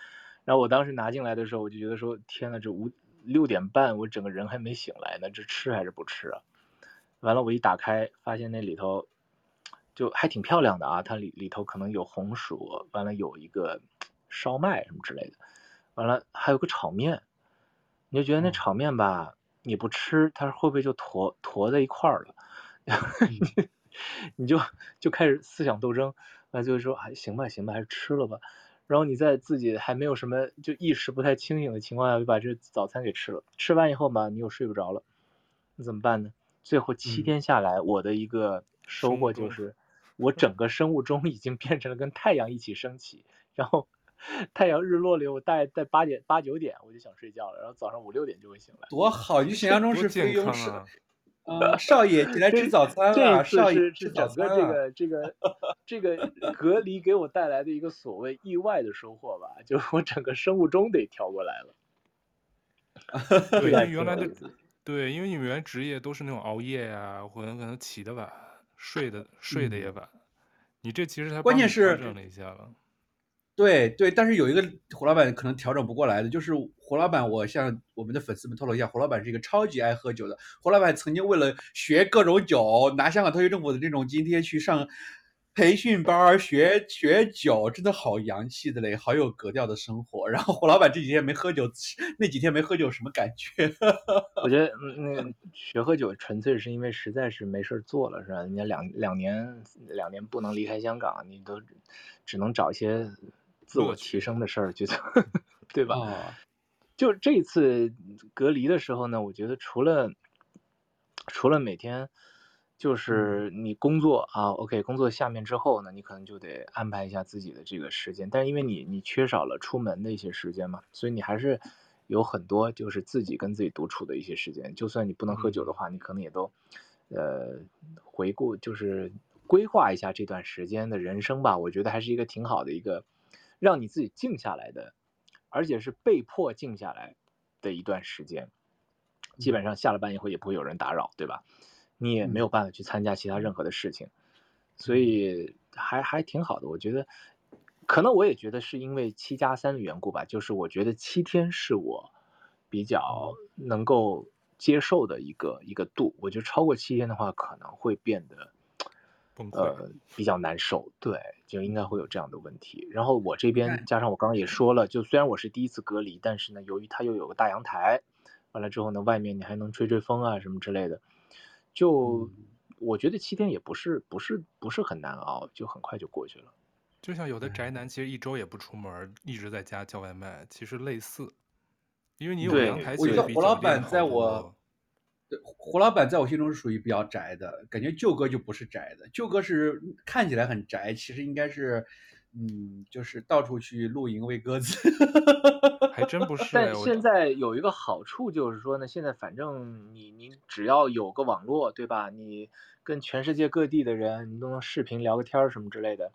然后我当时拿进来的时候，我就觉得说，天呐，这五六点半我整个人还没醒来呢，这吃还是不吃啊？完了，我一打开发现那里头就还挺漂亮的啊，它里里头可能有红薯，完了有一个。烧麦什么之类的，完了还有个炒面，你就觉得那炒面吧，你不吃，它会不会就坨坨在一块儿了？你就就开始思想斗争，那就是说，哎，行吧，行吧，还是吃了吧。然后你在自己还没有什么就意识不太清醒的情况下，就把这早餐给吃了。吃完以后吧，你又睡不着了，那怎么办呢？最后七天下来，我的一个收获就是，我整个生物钟已经变成了跟太阳一起升起，然后。太阳日落了，我大概在八点八九点我就想睡觉了，然后早上五六点就会醒来。多好！你想象中是菲佣是，啊，少爷起来吃早餐了。少爷吃整个。这个这个 这个隔离给我带来的一个所谓意外的收获吧，就是我整个生物钟得调过来了。对，因为原来的对，因为你们原职业都是那种熬夜呀、啊，或者可能起得晚，睡的睡得也晚。嗯、你这其实才关键是调整了一下了。对对，但是有一个胡老板可能调整不过来的，就是胡老板。我向我们的粉丝们透露一下，胡老板是一个超级爱喝酒的。胡老板曾经为了学各种酒，拿香港特区政府的这种津贴去上培训班学学酒，真的好洋气的嘞，好有格调的生活。然后胡老板这几天没喝酒，那几天没喝酒什么感觉？我觉得那个学喝酒纯粹是因为实在是没事做了，是吧？人家两两年两年不能离开香港，你都只能找一些。自我提升的事儿，觉得 对吧？哦、就这次隔离的时候呢，我觉得除了除了每天就是你工作啊，OK，工作下面之后呢，你可能就得安排一下自己的这个时间。但是因为你你缺少了出门的一些时间嘛，所以你还是有很多就是自己跟自己独处的一些时间。就算你不能喝酒的话，你可能也都呃回顾，就是规划一下这段时间的人生吧。我觉得还是一个挺好的一个。让你自己静下来的，而且是被迫静下来的一段时间，基本上下了班以后也不会有人打扰，对吧？你也没有办法去参加其他任何的事情，所以还还挺好的。我觉得，可能我也觉得是因为七加三的缘故吧，就是我觉得七天是我比较能够接受的一个一个度。我觉得超过七天的话，可能会变得。呃，比较难受，对，就应该会有这样的问题。然后我这边加上我刚刚也说了，就虽然我是第一次隔离，但是呢，由于它又有个大阳台，完了之后呢，外面你还能吹吹风啊什么之类的，就我觉得七天也不是不是不是很难熬，就很快就过去了。就像有的宅男其实一周也不出门，一直在家叫外卖，其实类似，因为你有阳台，我觉得胡老板在我。对，胡老板在我心中是属于比较宅的，感觉舅哥就不是宅的。舅哥是看起来很宅，其实应该是，嗯，就是到处去露营喂鸽子。还真不是。但现在有一个好处就是说呢，现在反正你你只要有个网络，对吧？你跟全世界各地的人，你都能视频聊个天儿什么之类的。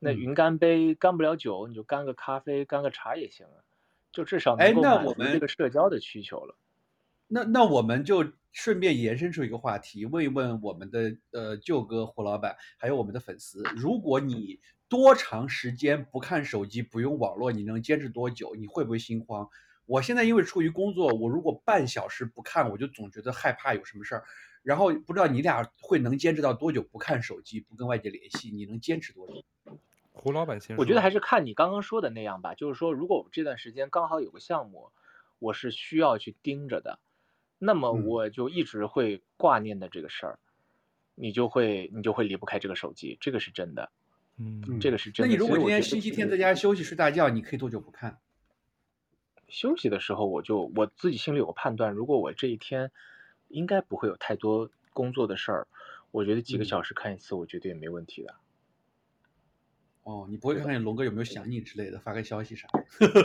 那云干杯干不了酒，你就干个咖啡、干个茶也行啊，就至少能够满足这个社交的需求了。那那我们就顺便延伸出一个话题，问一问我们的呃舅哥胡老板，还有我们的粉丝，如果你多长时间不看手机、不用网络，你能坚持多久？你会不会心慌？我现在因为出于工作，我如果半小时不看，我就总觉得害怕有什么事儿。然后不知道你俩会能坚持到多久不看手机、不跟外界联系？你能坚持多久？胡老板先说。我觉得还是看你刚刚说的那样吧，就是说，如果我们这段时间刚好有个项目，我是需要去盯着的。那么我就一直会挂念的这个事儿，嗯、你就会你就会离不开这个手机，这个是真的，嗯，这个是真的。那你如果今天星期天在家休息睡大觉，你可以多久不看？休息的时候，我就我自己心里有个判断，如果我这一天应该不会有太多工作的事儿，我觉得几个小时看一次，我觉得也没问题的。哦，你不会看看龙哥有没有想你之类的，发个消息啥？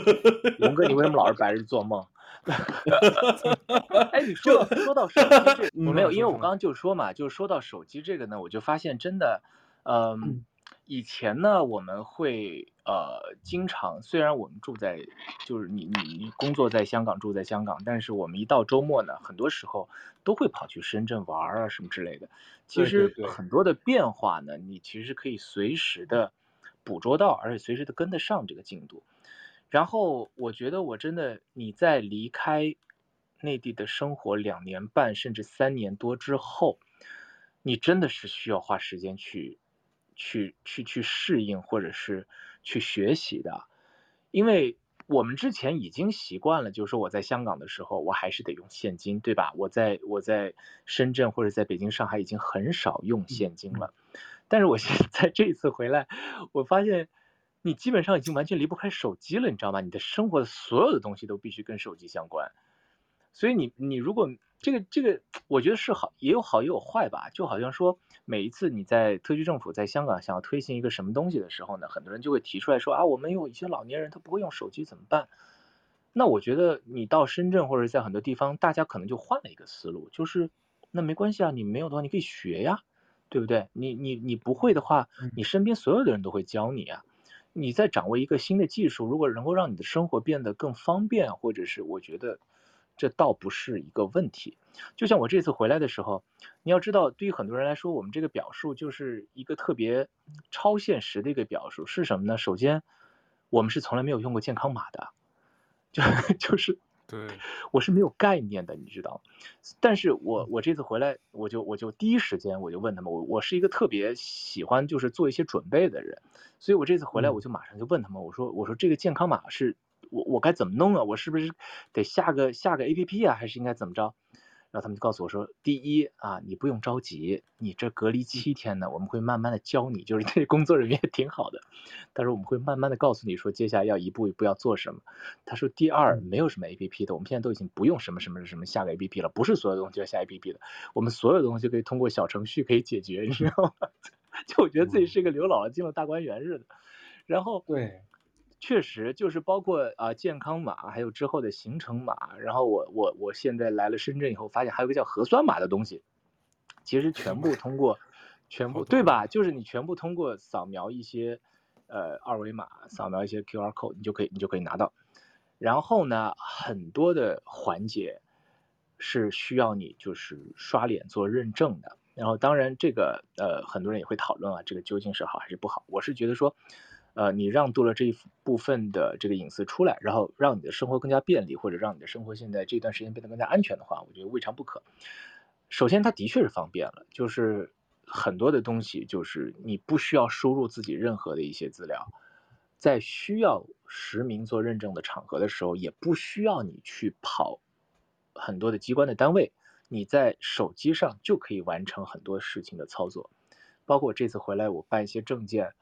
龙哥，你为什么老是白日做梦？哎，你说到说到手机这 个，我没有，因为我刚刚就说嘛，就是说到手机这个呢，我就发现真的，呃、嗯，以前呢我们会呃经常，虽然我们住在，就是你你工作在香港，住在香港，但是我们一到周末呢，很多时候都会跑去深圳玩啊什么之类的。其实很多的变化呢，你其实可以随时的。捕捉到，而且随时的跟得上这个进度。然后我觉得，我真的你在离开内地的生活两年半甚至三年多之后，你真的是需要花时间去去去去适应，或者是去学习的。因为我们之前已经习惯了，就是说我在香港的时候，我还是得用现金，对吧？我在我在深圳或者在北京、上海已经很少用现金了。但是我现 在这一次回来，我发现你基本上已经完全离不开手机了，你知道吗？你的生活的所有的东西都必须跟手机相关。所以你你如果这个这个，我觉得是好，也有好也有坏吧。就好像说，每一次你在特区政府在香港想要推行一个什么东西的时候呢，很多人就会提出来说啊，我们有一些老年人他不会用手机怎么办？那我觉得你到深圳或者在很多地方，大家可能就换了一个思路，就是那没关系啊，你没有的话你可以学呀。对不对？你你你不会的话，你身边所有的人都会教你啊。你在掌握一个新的技术，如果能够让你的生活变得更方便，或者是我觉得这倒不是一个问题。就像我这次回来的时候，你要知道，对于很多人来说，我们这个表述就是一个特别超现实的一个表述，是什么呢？首先，我们是从来没有用过健康码的，就就是。对，我是没有概念的，你知道。但是我我这次回来，我就我就第一时间我就问他们，我我是一个特别喜欢就是做一些准备的人，所以我这次回来我就马上就问他们，我说我说这个健康码是我我该怎么弄啊？我是不是得下个下个 APP 啊？还是应该怎么着？然后他们就告诉我说，第一啊，你不用着急，你这隔离七天呢，我们会慢慢的教你，就是这工作人员也挺好的。他说我们会慢慢的告诉你说，接下来要一步一步要做什么。他说第二，没有什么 APP 的，我们现在都已经不用什么什么什么下个 APP 了，不是所有东西要下 APP 的，我们所有东西可以通过小程序可以解决，你知道吗？就我觉得自己是一个刘姥姥进了大观园似的。然后对。确实，就是包括啊健康码，还有之后的行程码。然后我我我现在来了深圳以后，发现还有个叫核酸码的东西，其实全部通过，全部对吧？就是你全部通过扫描一些呃二维码，扫描一些 QR code，你就可以你就可以拿到。然后呢，很多的环节是需要你就是刷脸做认证的。然后当然这个呃很多人也会讨论啊，这个究竟是好还是不好？我是觉得说。呃，你让渡了这一部分的这个隐私出来，然后让你的生活更加便利，或者让你的生活现在这段时间变得更加安全的话，我觉得未尝不可。首先，它的确是方便了，就是很多的东西，就是你不需要输入自己任何的一些资料，在需要实名做认证的场合的时候，也不需要你去跑很多的机关的单位，你在手机上就可以完成很多事情的操作。包括这次回来，我办一些证件。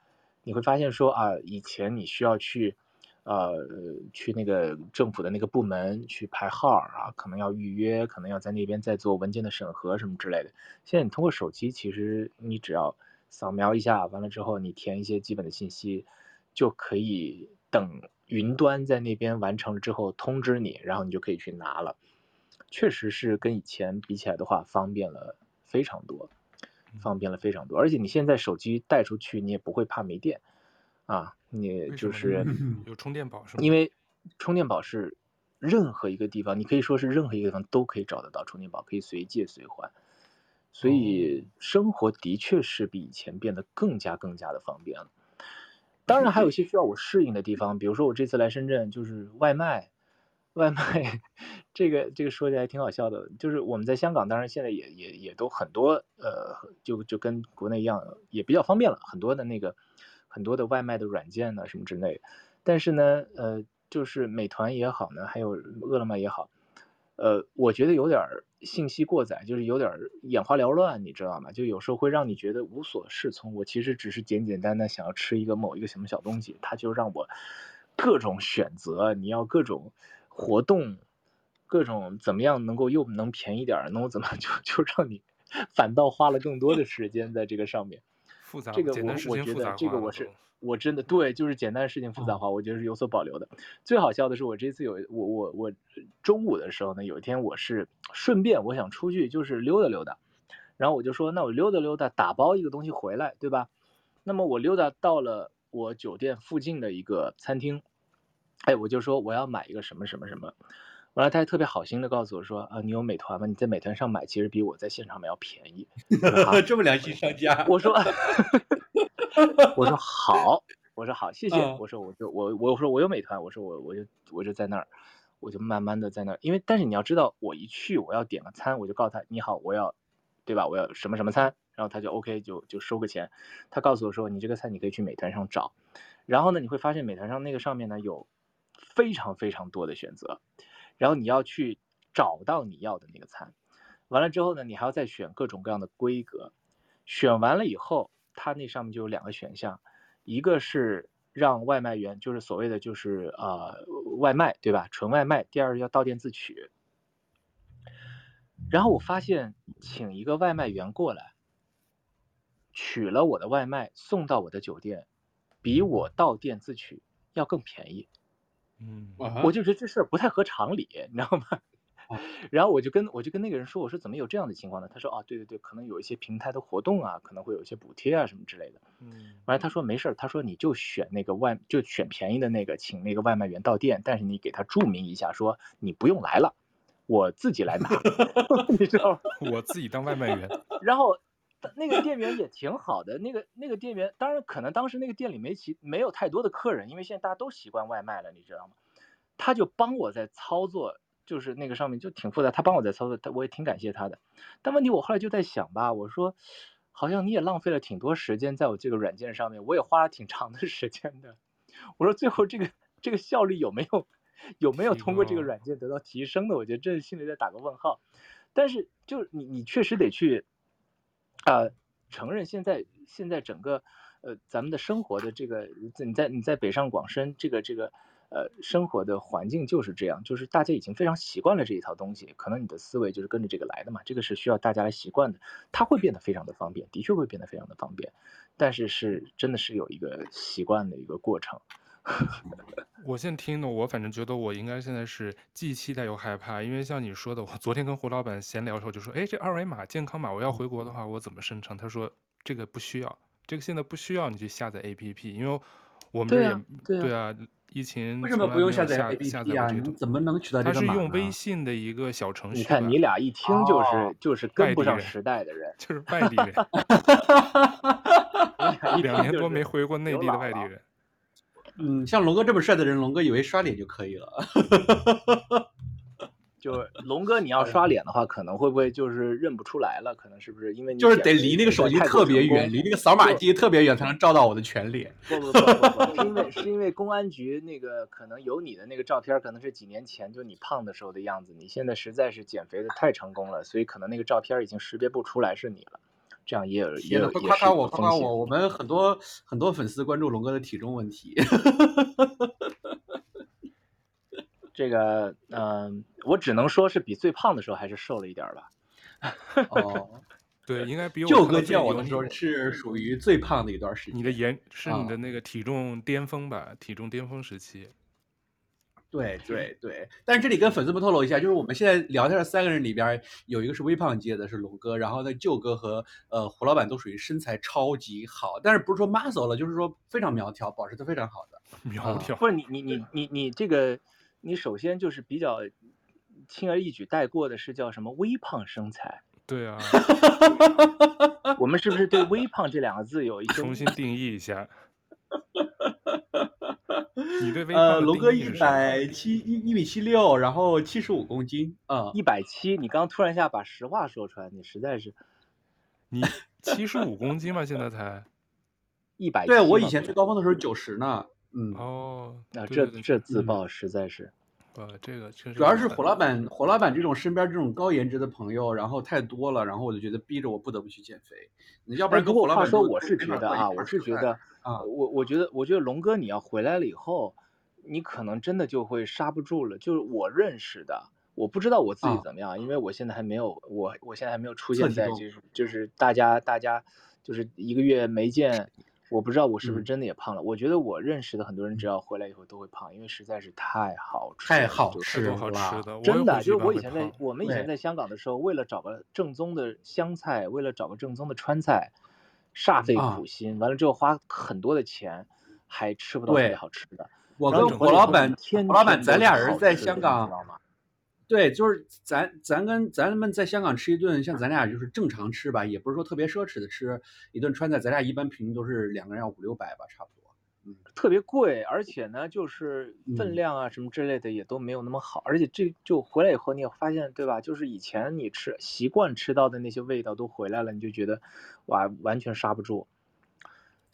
你会发现说啊，以前你需要去，呃，去那个政府的那个部门去排号啊，可能要预约，可能要在那边再做文件的审核什么之类的。现在你通过手机，其实你只要扫描一下，完了之后你填一些基本的信息，就可以等云端在那边完成了之后通知你，然后你就可以去拿了。确实是跟以前比起来的话，方便了非常多。方便了非常多，而且你现在手机带出去，你也不会怕没电，啊，你就是 有充电宝是吗？因为充电宝是任何一个地方，你可以说是任何一个地方都可以找得到充电宝，可以随借随还，所以生活的确是比以前变得更加更加的方便了。当然还有一些需要我适应的地方，比如说我这次来深圳就是外卖。外卖，这个这个说起来挺好笑的，就是我们在香港，当然现在也也也都很多，呃，就就跟国内一样，也比较方便了，很多的那个很多的外卖的软件呢什么之类。但是呢，呃，就是美团也好呢，还有饿了么也好，呃，我觉得有点信息过载，就是有点眼花缭乱，你知道吗？就有时候会让你觉得无所适从。我其实只是简简单单想要吃一个某一个什么小东西，它就让我各种选择，你要各种。活动，各种怎么样能够又能便宜点儿，能够怎么 就就让你反倒花了更多的时间在这个上面。复杂，这个我我觉得这个我是我真的对，就是简单的事情复杂化，我觉得是有所保留的。最好笑的是，我这次有我我我中午的时候呢，有一天我是顺便我想出去就是溜达溜达，然后我就说那我溜达溜达，打包一个东西回来，对吧？那么我溜达到了我酒店附近的一个餐厅，哎，我就说我要买一个什么什么什么。完了，他还特别好心的告诉我说：“啊，你有美团吗？你在美团上买，其实比我在现场买要便宜。啊” 这么良心商家，我说，我说好，我说好，谢谢。我说我就我我说我有美团，我说我我就我就在那儿，我就慢慢的在那儿，因为但是你要知道，我一去我要点个餐，我就告诉他你好，我要，对吧？我要什么什么餐，然后他就 OK 就就收个钱。他告诉我说，你这个菜你可以去美团上找，然后呢，你会发现美团上那个上面呢有非常非常多的选择。然后你要去找到你要的那个餐，完了之后呢，你还要再选各种各样的规格，选完了以后，它那上面就有两个选项，一个是让外卖员，就是所谓的就是呃外卖对吧，纯外卖，第二要到店自取。然后我发现，请一个外卖员过来，取了我的外卖送到我的酒店，比我到店自取要更便宜。嗯，我就觉得这事儿不太合常理，你知道吗？然后我就跟我就跟那个人说，我说怎么有这样的情况呢？他说哦，对对对，可能有一些平台的活动啊，可能会有一些补贴啊什么之类的。嗯，完了他说没事儿，他说你就选那个外就选便宜的那个，请那个外卖员到店，但是你给他注明一下，说你不用来了，我自己来拿 你知道吗？我自己当外卖员。然后。那个店员也挺好的，那个那个店员，当然可能当时那个店里没其没有太多的客人，因为现在大家都习惯外卖了，你知道吗？他就帮我在操作，就是那个上面就挺复杂，他帮我在操作，他我也挺感谢他的。但问题我后来就在想吧，我说好像你也浪费了挺多时间在我这个软件上面，我也花了挺长的时间的。我说最后这个这个效率有没有有没有通过这个软件得到提升的？我觉得这心里在打个问号。但是就你你确实得去。呃，承认现在现在整个呃咱们的生活的这个你在你在北上广深这个这个呃生活的环境就是这样，就是大家已经非常习惯了这一套东西，可能你的思维就是跟着这个来的嘛，这个是需要大家来习惯的，它会变得非常的方便，的确会变得非常的方便，但是是真的是有一个习惯的一个过程。我现在听的，我反正觉得我应该现在是既期待又害怕，因为像你说的，我昨天跟胡老板闲聊的时候就说，哎，这二维码健康码我要回国的话，我怎么生成？他说这个不需要，这个现在不需要你去下载 APP，因为我们这也对啊，对啊，疫情为什么不用下载 APP 啊？你怎么能取到这个码？他是用微信的一个小程序。你看你俩一听就是、哦、就是跟不上时代的人，就是外地人，两年多没回过内地的外地人。嗯，像龙哥这么帅的人，龙哥以为刷脸就可以了。就龙哥，你要刷脸的话，可能会不会就是认不出来了？可能是不是因为你就是得离那个手机特别远，离那个扫码机特别远，才能照到我的全脸。不不不不不，是因为是因为公安局那个可能有你的那个照片，可能是几年前就你胖的时候的样子，你现在实在是减肥的太成功了，所以可能那个照片已经识别不出来是你了。这样也有也有夸夸我夸夸我，我们很多很多粉丝关注龙哥的体重问题。这个嗯、呃，我只能说是比最胖的时候还是瘦了一点吧。哦，对，应该比我舅哥见我的时候是属于最胖的一段时间。你的颜是你的那个体重巅峰吧？哦、体重巅峰时期。对对 对，但是这里跟粉丝们透露一下，就是我们现在聊天的三个人里边，有一个是微胖界的，是龙哥，然后呢，舅哥和呃胡老板都属于身材超级好，但是不是说 muscle 了，就是说非常苗条，保持的非常好的 苗条。不是你你你你你这个，你首先就是比较轻而易举带过的是叫什么微胖身材？对啊，我们是不是对微胖这两个字有一些重新定义一下？你对微呃，龙哥一百七一一米七六，然后七十五公斤啊，一百七。你刚突然一下把实话说出来，你实在是，你七十五公斤吗？现在才 一百七。对，我以前最高峰的时候九十呢。嗯哦，那这这自爆实在是，呃，这个确实。主要是火老板，火老板这种身边这种高颜值的朋友，然后太多了，然后我就觉得逼着我不得不去减肥。要不然，不过话说，我是觉得啊，我是觉得。啊，我我觉得，我觉得龙哥你要回来了以后，你可能真的就会刹不住了。就是我认识的，我不知道我自己怎么样，啊、因为我现在还没有我我现在还没有出现在就是就是大家大家就是一个月没见。我不知道我是不是真的也胖了。嗯、我觉得我认识的很多人，只要回来以后都会胖，因为实在是太好吃，太好吃了，真的。就是我以前在我们以前在香港的时候，为了找个正宗的湘菜，为了找个正宗的川菜，煞费苦心，完了之后花很多的钱，还吃不到特别好吃的。我跟胡老板，胡老板，咱俩人在香港。对，就是咱咱跟咱们在香港吃一顿，像咱俩就是正常吃吧，也不是说特别奢侈的吃一顿川菜，咱俩一般平均都是两个人要五六百吧，差不多。嗯，特别贵，而且呢，就是分量啊什么之类的也都没有那么好，嗯、而且这就回来以后你也发现，对吧？就是以前你吃习惯吃到的那些味道都回来了，你就觉得哇，完全刹不住。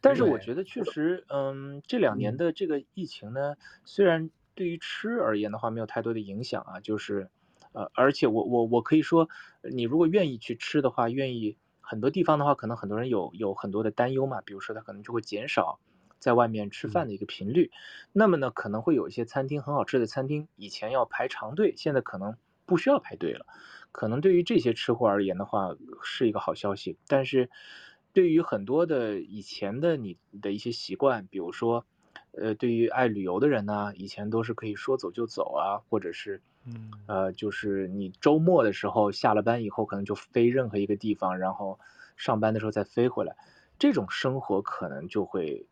但是我觉得确实，嗯，这两年的这个疫情呢，虽然。对于吃而言的话，没有太多的影响啊，就是，呃，而且我我我可以说，你如果愿意去吃的话，愿意很多地方的话，可能很多人有有很多的担忧嘛，比如说他可能就会减少在外面吃饭的一个频率，那么呢，可能会有一些餐厅很好吃的餐厅，以前要排长队，现在可能不需要排队了，可能对于这些吃货而言的话，是一个好消息，但是对于很多的以前的你的一些习惯，比如说。呃，对于爱旅游的人呢，以前都是可以说走就走啊，或者是，嗯，呃，就是你周末的时候下了班以后，可能就飞任何一个地方，然后上班的时候再飞回来，这种生活可能就会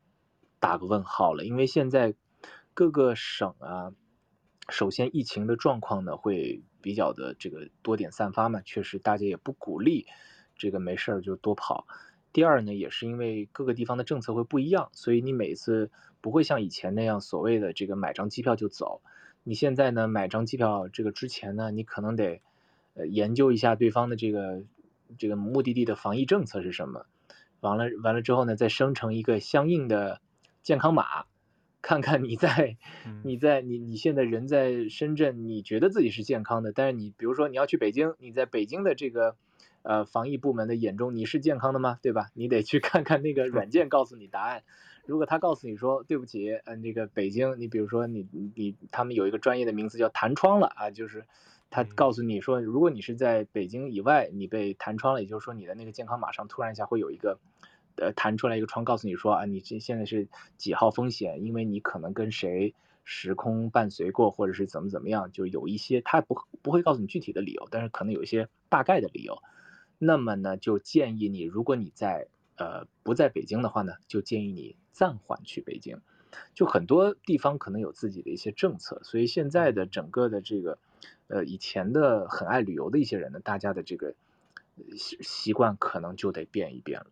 打个问号了，因为现在各个省啊，首先疫情的状况呢会比较的这个多点散发嘛，确实大家也不鼓励这个没事儿就多跑。第二呢，也是因为各个地方的政策会不一样，所以你每次不会像以前那样所谓的这个买张机票就走。你现在呢，买张机票这个之前呢，你可能得呃研究一下对方的这个这个目的地的防疫政策是什么。完了完了之后呢，再生成一个相应的健康码，看看你在 你在你你现在人在深圳，你觉得自己是健康的，但是你比如说你要去北京，你在北京的这个。呃，防疫部门的眼中你是健康的吗？对吧？你得去 看看那个软件告诉你答案。如果他告诉你说对不起，嗯，这个北京，你比如说你你他们有一个专业的名词叫弹窗了啊，就是他告诉你说，如果你是在北京以外，你被弹窗了，也就是说你的那个健康码上突然一下会有一个呃弹出来一个窗，告诉你说啊，你这现在是几号风险，因为你可能跟谁时空伴随过，或者是怎么怎么样，就有一些他不不会告诉你具体的理由，但是可能有一些大概的理由。那么呢，就建议你，如果你在呃不在北京的话呢，就建议你暂缓去北京。就很多地方可能有自己的一些政策，所以现在的整个的这个呃以前的很爱旅游的一些人呢，大家的这个习习惯可能就得变一变了。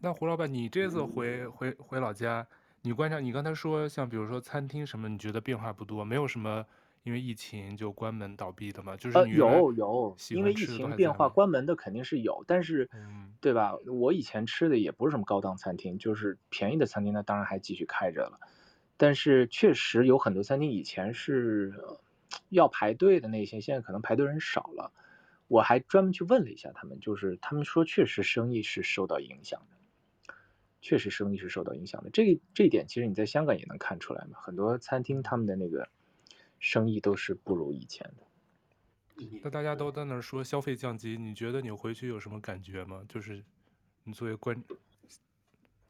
那胡老板，你这次回回回老家，你观察，你刚才说像比如说餐厅什么，你觉得变化不多，没有什么？因为疫情就关门倒闭的嘛，就是呃有有，因为疫情变化关门的肯定是有，但是，嗯，对吧？我以前吃的也不是什么高档餐厅，就是便宜的餐厅那，当然还继续开着了。但是确实有很多餐厅以前是要排队的那些，现在可能排队人少了。我还专门去问了一下他们，就是他们说确实生意是受到影响的，确实生意是受到影响的。这这一点其实你在香港也能看出来嘛，很多餐厅他们的那个。生意都是不如以前的。那大家都在那说消费降级，你觉得你回去有什么感觉吗？就是你作为观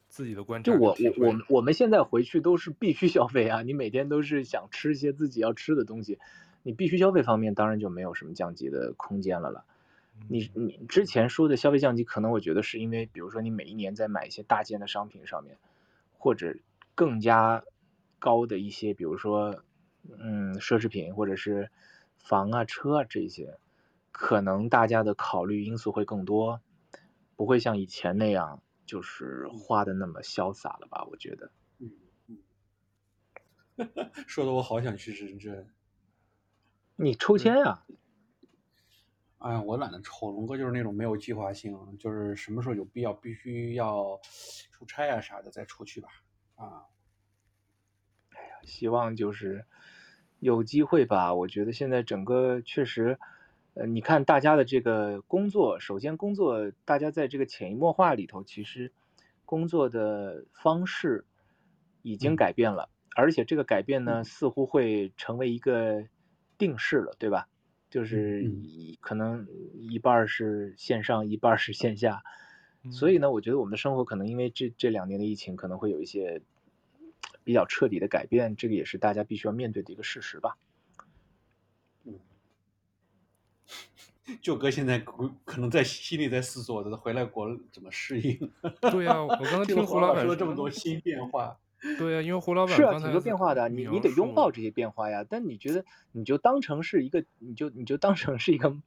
自己的观察，就我我我们我们现在回去都是必须消费啊！你每天都是想吃一些自己要吃的东西，你必须消费方面当然就没有什么降级的空间了了。你你之前说的消费降级，可能我觉得是因为，比如说你每一年在买一些大件的商品上面，或者更加高的一些，比如说。嗯，奢侈品或者是房啊、车啊这些，可能大家的考虑因素会更多，不会像以前那样就是花的那么潇洒了吧？我觉得。嗯嗯。说的我好想去深圳。你抽签呀？哎呀，我懒得抽。龙哥就是那种没有计划性，就是什么时候有必要必须要出差啊啥的再出去吧。啊。哎呀，希望就是。有机会吧，我觉得现在整个确实，呃，你看大家的这个工作，首先工作，大家在这个潜移默化里头，其实工作的方式已经改变了。而且这个改变呢，似乎会成为一个定式了，对吧？就是可能一半是线上，一半是线下，所以呢，我觉得我们的生活可能因为这这两年的疫情，可能会有一些比较彻底的改变，这个也是大家必须要面对的一个事实吧。嗯，舅哥现在可能在心里在思索着回来国怎么适应。对呀、啊，我刚 刚听胡老板说这么多新变化。对呀、啊，因为胡老板是啊，挺多变化的，你你得拥抱这些变化呀。但你觉得，你就当成是一个，你就你就当成是一个，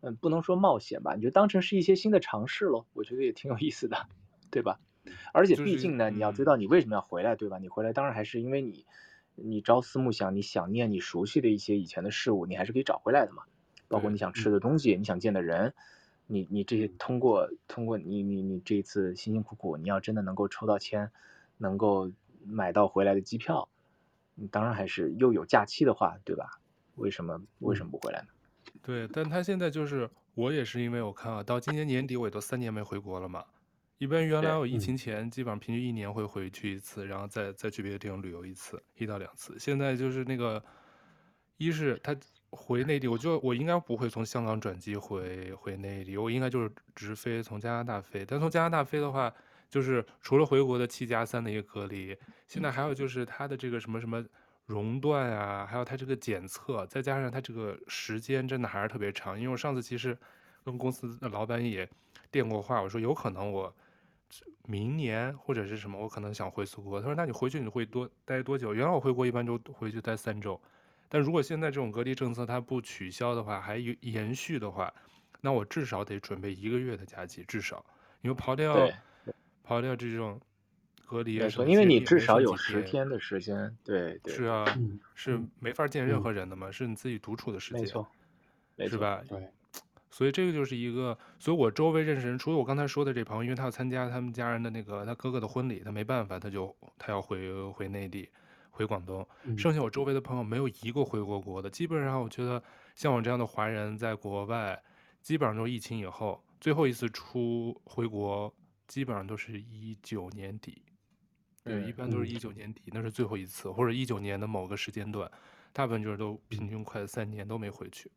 嗯，不能说冒险吧，你就当成是一些新的尝试喽。我觉得也挺有意思的，对吧？而且毕竟呢，就是、你要知道你为什么要回来，对吧？你回来当然还是因为你，你朝思暮想，你想念你熟悉的一些以前的事物，你还是可以找回来的嘛。包括你想吃的东西，你想见的人，你你这些通过通过你你你这一次辛辛苦苦，你要真的能够抽到签，能够。买到回来的机票，你当然还是又有假期的话，对吧？为什么为什么不回来呢？对，但他现在就是我也是因为我看啊，到今年年底我也都三年没回国了嘛。一般原来我疫情前基本上平均一年会回去一次，然后再再去别的地方旅游一次，一到两次。现在就是那个，一是他回内地，我就我应该不会从香港转机回回内地，我应该就是直飞从加拿大飞。但从加拿大飞的话。就是除了回国的七加三的一个隔离，现在还有就是他的这个什么什么熔断啊，还有他这个检测，再加上他这个时间真的还是特别长。因为我上次其实跟公司的老板也电过话，我说有可能我明年或者是什么，我可能想回苏国。他说那你回去你会多待多久？原来我回国一般就回去待三周，但如果现在这种隔离政策它不取消的话，还延续的话，那我至少得准备一个月的假期，至少因为刨掉。刨掉这种隔离啊，因为你至少有十天的时间，对对。是啊，是没法见任何人的嘛，嗯、是你自己独处的时间，没错，是吧？对。所以这个就是一个，所以我周围认识人，除了我刚才说的这朋友，因为他要参加他们家人的那个他哥哥的婚礼，他没办法，他就他要回回内地，回广东。剩下我周围的朋友没有一个回过国的，基本上我觉得像我这样的华人在国外，基本上都是疫情以后最后一次出回国。基本上都是一九年底，对，一般都是一九年底，那是最后一次，或者一九年的某个时间段，大部分就是都平均快三年都没回去。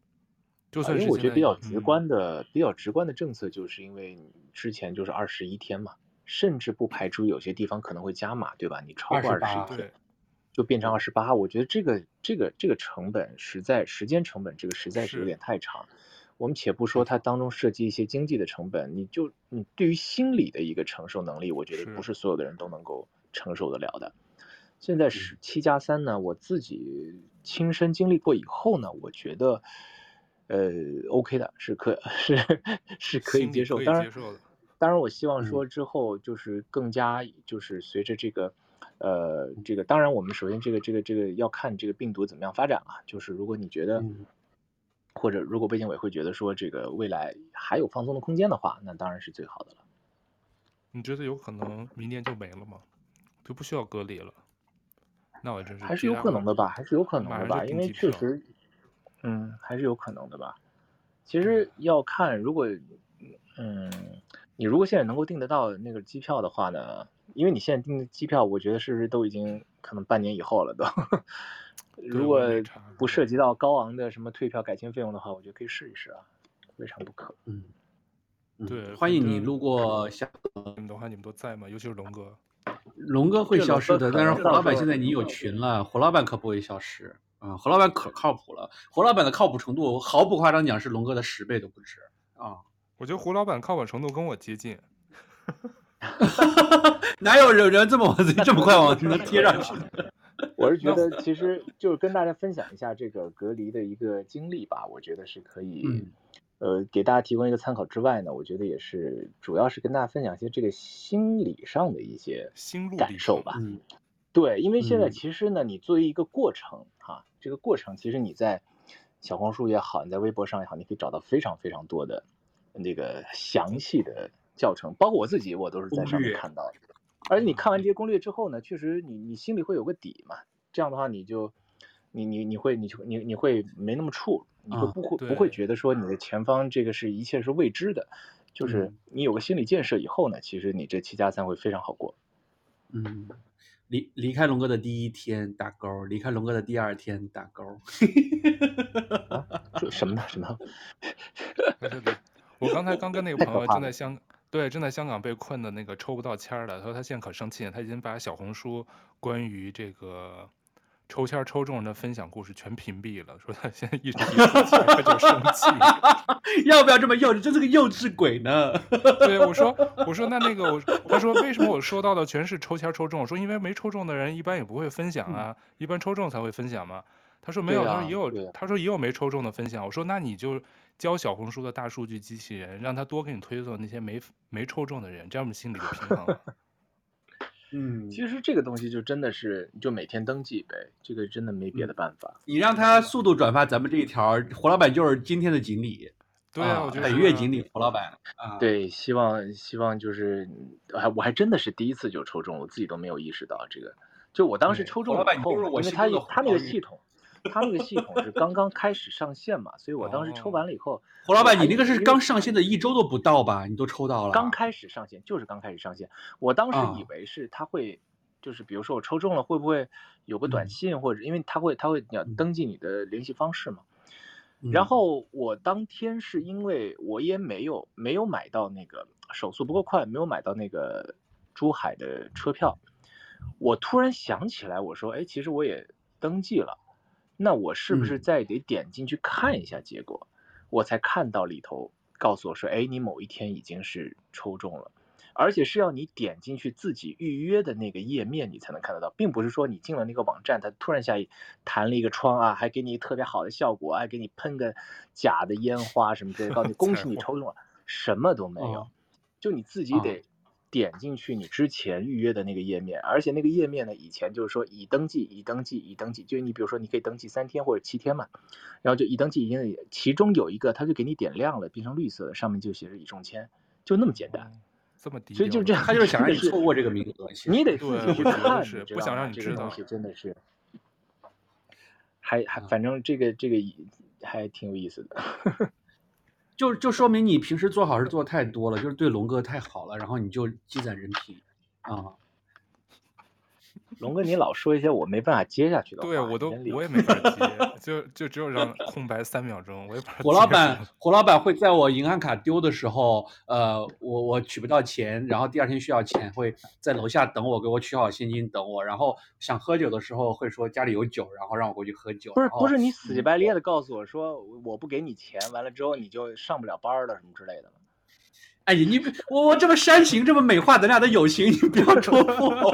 就算是我觉得比较直观的、嗯、比较直观的政策，就是因为你之前就是二十一天嘛，甚至不排除有些地方可能会加码，对吧？你超过二十一天，就变成二十八。我觉得这个这个这个成本实在时间成本，这个实在是有点太长。我们且不说它当中涉及一些经济的成本，你就你对于心理的一个承受能力，我觉得不是所有的人都能够承受得了的。现在是七加三呢，我自己亲身经历过以后呢，我觉得，呃，OK 的，是可 是是可以接受。当然，当然，我希望说之后就是更加就是随着这个，呃，这个当然我们首先这个这个这个要看这个病毒怎么样发展啊，就是如果你觉得。或者，如果卫健委会觉得说这个未来还有放松的空间的话，那当然是最好的了。你觉得有可能明年就没了吗？就不需要隔离了？那我真是还是有可能的吧，还是有可能的吧，因为确实，嗯，还是有可能的吧。其实要看，如果，嗯，你如果现在能够订得到那个机票的话呢，因为你现在订的机票，我觉得是不是都已经可能半年以后了都。如果不涉及到高昂的什么退票改签费用的话，我觉得可以试一试啊，未尝不可。嗯，对，欢迎你路过香港。你们的话，你们都在吗？尤其是龙哥。龙哥会消失的，但是胡老板现在你有群了，胡老板可不会消失啊。胡老板可靠谱了，胡老板的靠谱程度毫不夸张讲是龙哥的十倍都不止啊。我觉得胡老板靠谱程度跟我接近。哪有人人这么往这么快往能贴上去的？我是觉得，其实就是跟大家分享一下这个隔离的一个经历吧。我觉得是可以，嗯、呃，给大家提供一个参考之外呢，我觉得也是，主要是跟大家分享一些这个心理上的一些心路感受吧。嗯，对，因为现在其实呢，你作为一个过程哈、这个过程其实你在小红书也好，你在微博上也好，你可以找到非常非常多的那个详细的教程，包括我自己，我都是在上面看到的。而且你看完这些攻略之后呢，确实你你心里会有个底嘛，这样的话你就，你你你会你就你你会没那么怵，你会不会、啊、不会觉得说你的前方这个是一切是未知的，就是你有个心理建设以后呢，其实你这七加三会非常好过。嗯，离离开龙哥的第一天打勾，离开龙哥的第二天打勾。啊、什么呢？什么？对对对，我刚才刚跟那个朋友正在香，对，正在香港被困的那个抽不到签的。他说他现在可生气了，他已经把小红书关于这个抽签抽中人的分享故事全屏蔽了，说他现在一直一抽签他就生气。要不要这么幼稚？真是个幼稚鬼呢。对，我说我说那那个我，他说为什么我收到的全是抽签抽中？我说因为没抽中的人一般也不会分享啊，嗯、一般抽中才会分享嘛。他说没有，他说也有，他说也有没抽中的分享。我说那你就教小红书的大数据机器人，让他多给你推送那些没没抽中的人，这样我们心里就平衡了。嗯，其实这个东西就真的是就每天登记呗，这个真的没别的办法。你让他速度转发咱们这一条，胡老板就是今天的锦鲤。对啊，我觉得本月锦鲤胡老板啊。对，希望希望就是，还我还真的是第一次就抽中，我自己都没有意识到这个。就我当时抽中了以后，因为他他那个系统。他那个系统是刚刚开始上线嘛，所以我当时抽完了以后，胡老板，你那个是刚上线的一周都不到吧？你都抽到了？刚开始上线，就是刚开始上线。我当时以为是他会，就是比如说我抽中了，会不会有个短信或者，因为他会他会你要登记你的联系方式嘛。然后我当天是因为我也没有没有买到那个手速不够快，没有买到那个珠海的车票，我突然想起来，我说，哎，其实我也登记了。那我是不是再得点进去看一下结果，嗯、我才看到里头告诉我说，哎，你某一天已经是抽中了，而且是要你点进去自己预约的那个页面，你才能看得到，并不是说你进了那个网站，它突然下一弹了一个窗啊，还给你特别好的效果，还给你喷个假的烟花什么之类的，告诉你 恭喜你抽中了，什么都没有，哦、就你自己得。点进去你之前预约的那个页面，而且那个页面呢，以前就是说已登记、已登记、已登记，就你比如说你可以登记三天或者七天嘛，然后就已登记已经，其中有一个他就给你点亮了，变成绿色的，上面就写着已中签，就那么简单，这么。低，所以就这样，他就是想让你错过这个名额，你得。自己去看，不想让你知道，这个东西真的是，还还反正这个这个还挺有意思的。就就说明你平时做好事做太多了，就是对龙哥太好了，然后你就积攒人品啊。龙哥，你老说一些我没办法接下去的话，对我都我也没法接，就就只有让 空白三秒钟，我也不知道。胡老板，胡老板会在我银行卡丢的时候，呃，我我取不到钱，然后第二天需要钱，会在楼下等我，给我取好现金等我，然后想喝酒的时候会说家里有酒，然后让我过去喝酒。不是不是，你死乞白咧的告诉我说我不给你钱，完了之后你就上不了班了什么之类的。哎呀，你我我这么煽情，这么美化咱俩的友情，你不要戳破我。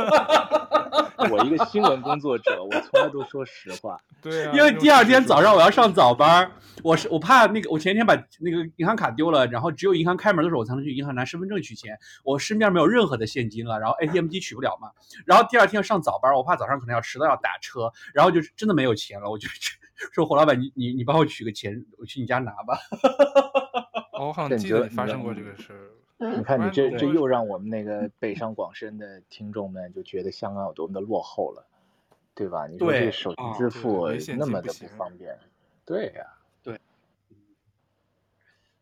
我一个新闻工作者，我从来都说实话。对啊，因为第二天早上我要上早班，我是我怕那个，我前一天把那个银行卡丢了，然后只有银行开门的时候我才能去银行拿身份证取钱，我身边没有任何的现金了，然后 ATM 机取不了嘛。然后第二天要上早班，我怕早上可能要迟到要打车，然后就真的没有钱了，我就说 胡老板，你你你帮我取个钱，我去你家拿吧。我好像记得发生过这个事儿。你看，你这这又让我们那个 北上广深的听众们就觉得香港有多么的落后了，对吧？你说这手机支付那么的不方便，对呀，对。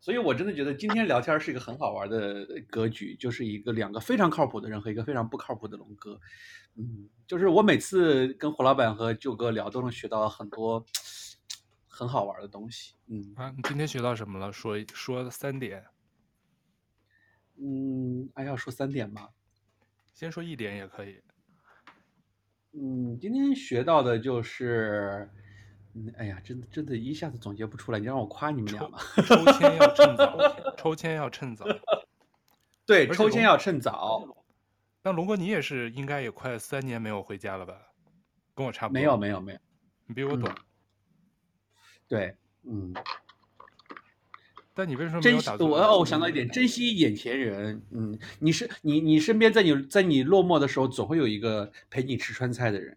所以我真的觉得今天聊天是一个很好玩的格局，就是一个两个非常靠谱的人和一个非常不靠谱的龙哥。嗯，就是我每次跟胡老板和舅哥聊，都能学到很多。很好玩的东西，嗯啊，你今天学到什么了？说说三点。嗯，还要说三点吗？先说一点也可以。嗯，今天学到的就是，嗯，哎呀，真的真的，一下子总结不出来，你让我夸你们俩吧。抽签要趁早，抽签要趁早。对，抽签要趁早。那龙哥，你也是应该也快三年没有回家了吧？跟我差不多。没有，没有，没有。你比我懂。嗯对，嗯，但你为什么珍惜我？哦，我想到一点，珍惜眼前人。嗯，你是你，你身边在你在你落寞的时候，总会有一个陪你吃川菜的人。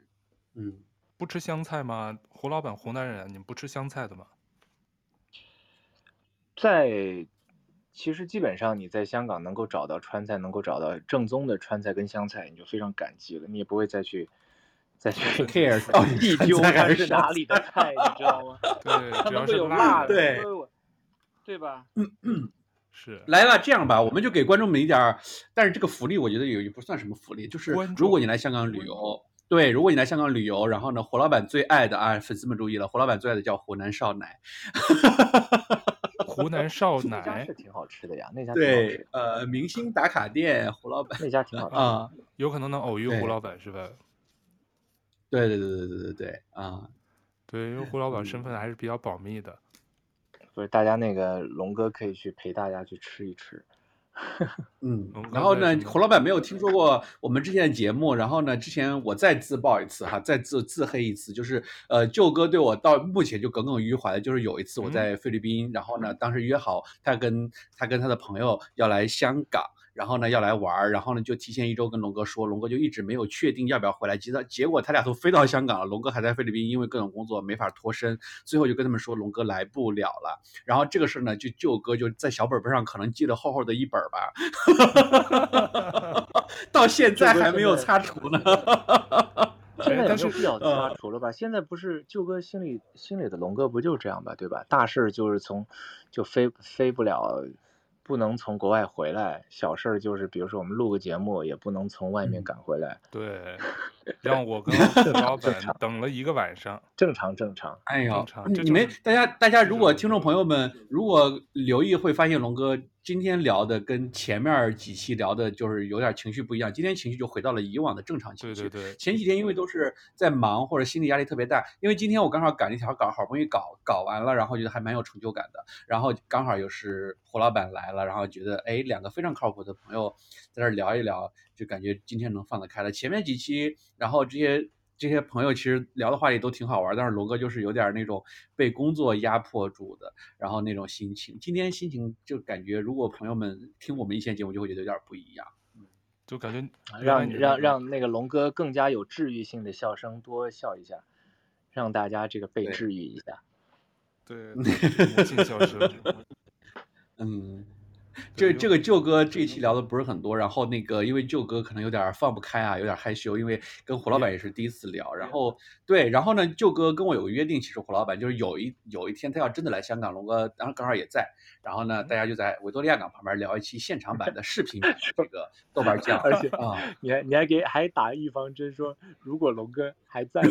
嗯，不吃香菜吗？胡老板，湖南人，你们不吃香菜的吗？在，其实基本上你在香港能够找到川菜，能够找到正宗的川菜跟湘菜，你就非常感激了，你也不会再去。在 care 到底是哪里的菜，你知道吗？对，主要是有辣的，对，对吧？嗯嗯，是来吧，这样吧，我们就给观众们一点儿，但是这个福利我觉得也也不算什么福利，就是如果你来香港旅游，对，如果你来香港旅游，然后呢，胡老板最爱的啊，粉丝们注意了，胡老板最爱的叫湖南少奶，湖南少奶 那家是挺好吃的呀，那家对，呃，明星打卡店，胡老板那家挺好吃啊，有可能能偶遇胡老板是吧？对对对对对对对啊，对，因为胡老板身份还是比较保密的。不是，大家那个龙哥可以去陪大家去吃一吃。嗯，然后呢，胡老板没有听说过我们之前的节目，然后呢，之前我再自曝一次哈，再自自黑一次，就是呃，舅哥对我到目前就耿耿于怀的，就是有一次我在菲律宾，嗯、然后呢，当时约好他跟他跟他的朋友要来香港。然后呢，要来玩儿，然后呢，就提前一周跟龙哥说，龙哥就一直没有确定要不要回来。结果结果他俩都飞到香港了，龙哥还在菲律宾，因为各种工作没法脱身，最后就跟他们说龙哥来不了了。然后这个事呢，就舅哥就在小本本上可能记了厚厚的一本吧，到现在还没有擦除呢。现在也没有必要擦除了吧？现在不是舅哥心里心里的龙哥不就这样吧？对吧？大事就是从就飞飞不了。不能从国外回来，小事儿就是，比如说我们录个节目，也不能从外面赶回来。嗯、对，让我跟 老板等了一个晚上，正常正常。哎呦，你们大家大家如果听众朋友们如果留意会发现龙哥。今天聊的跟前面几期聊的就是有点情绪不一样，今天情绪就回到了以往的正常情绪。对对对，前几天因为都是在忙或者心理压力特别大，因为今天我刚好赶了一条稿，好不容易搞搞完了，然后觉得还蛮有成就感的。然后刚好又是胡老板来了，然后觉得哎，两个非常靠谱的朋友在这聊一聊，就感觉今天能放得开了。前面几期，然后这些。这些朋友其实聊的话题都挺好玩，但是龙哥就是有点那种被工作压迫住的，然后那种心情。今天心情就感觉，如果朋友们听我们一线节目，就会觉得有点不一样，就感觉让让让那个龙哥更加有治愈性的笑声，多笑一下，让大家这个被治愈一下。对，魔性笑声。嗯。这这个舅哥这一期聊的不是很多，然后那个因为舅哥可能有点放不开啊，有点害羞，因为跟胡老板也是第一次聊，然后对，然后呢，舅哥跟我有个约定，其实胡老板就是有一有一天他要真的来香港，龙哥当时刚好也在，然后呢，大家就在维多利亚港旁边聊一期现场版的视频版这个 豆瓣酱，而且啊，你还你还给还打预防针说，如果龙哥还在。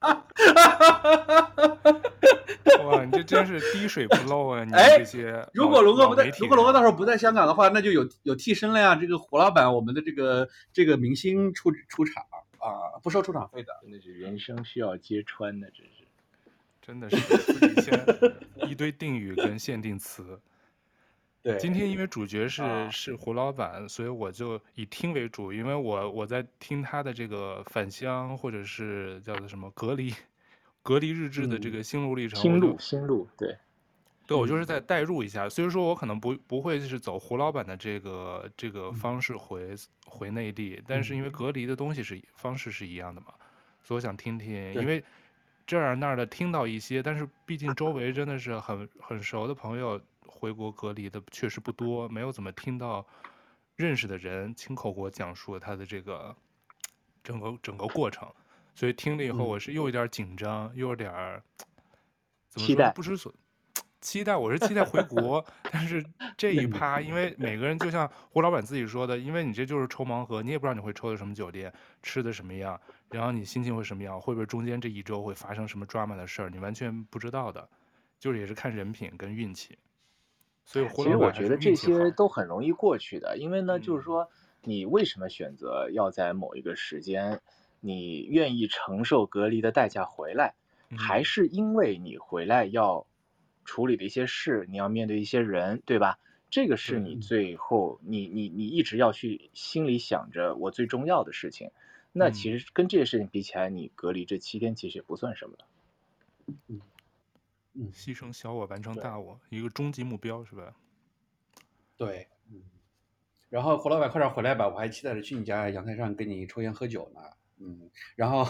哇，你这真是滴水不漏啊！你这些，哎，如果龙哥不在，如果龙哥到时候不在香港的话，那就有有替身了呀。这个胡老板，我们的这个这个明星出出场啊，不收出场费的。真的是人生需要揭穿的，真是，真的是 一堆定语跟限定词。对，今天因。为主角是、啊、是胡老板，所以我就以听为主，因为我我在听他的这个返乡或者是叫做什么隔离。隔离日志的这个心路历程，心路心路，对，对，我就是在代入一下。虽然说我可能不不会是走胡老板的这个这个方式回回内地，但是因为隔离的东西是方式是一样的嘛，所以我想听听，因为这儿那儿的听到一些，但是毕竟周围真的是很很熟的朋友回国隔离的确实不多，没有怎么听到认识的人亲口给我讲述他的这个整个整个过程。所以听了以后，我是又有点紧张，嗯、又有点儿怎么说不知所期待。我是期待回国，但是这一趴，因为每个人就像胡老板自己说的，因为你这就是抽盲盒，你也不知道你会抽的什么酒店，吃的什么样，然后你心情会什么样，会不会中间这一周会发生什么 drama 的事儿，你完全不知道的，就是也是看人品跟运气。所以其实我觉得这些都很容易过去的，因为呢，嗯、就是说你为什么选择要在某一个时间？你愿意承受隔离的代价回来，还是因为你回来要处理的一些事，你要面对一些人，对吧？这个是你最后你你你一直要去心里想着我最重要的事情。那其实跟这些事情比起来，你隔离这七天其实也不算什么的。嗯嗯，牺牲小我完成大我，一个终极目标是吧？对，嗯。然后胡老板快点回来吧，我还期待着去你家阳台上跟你抽烟喝酒呢。嗯，然后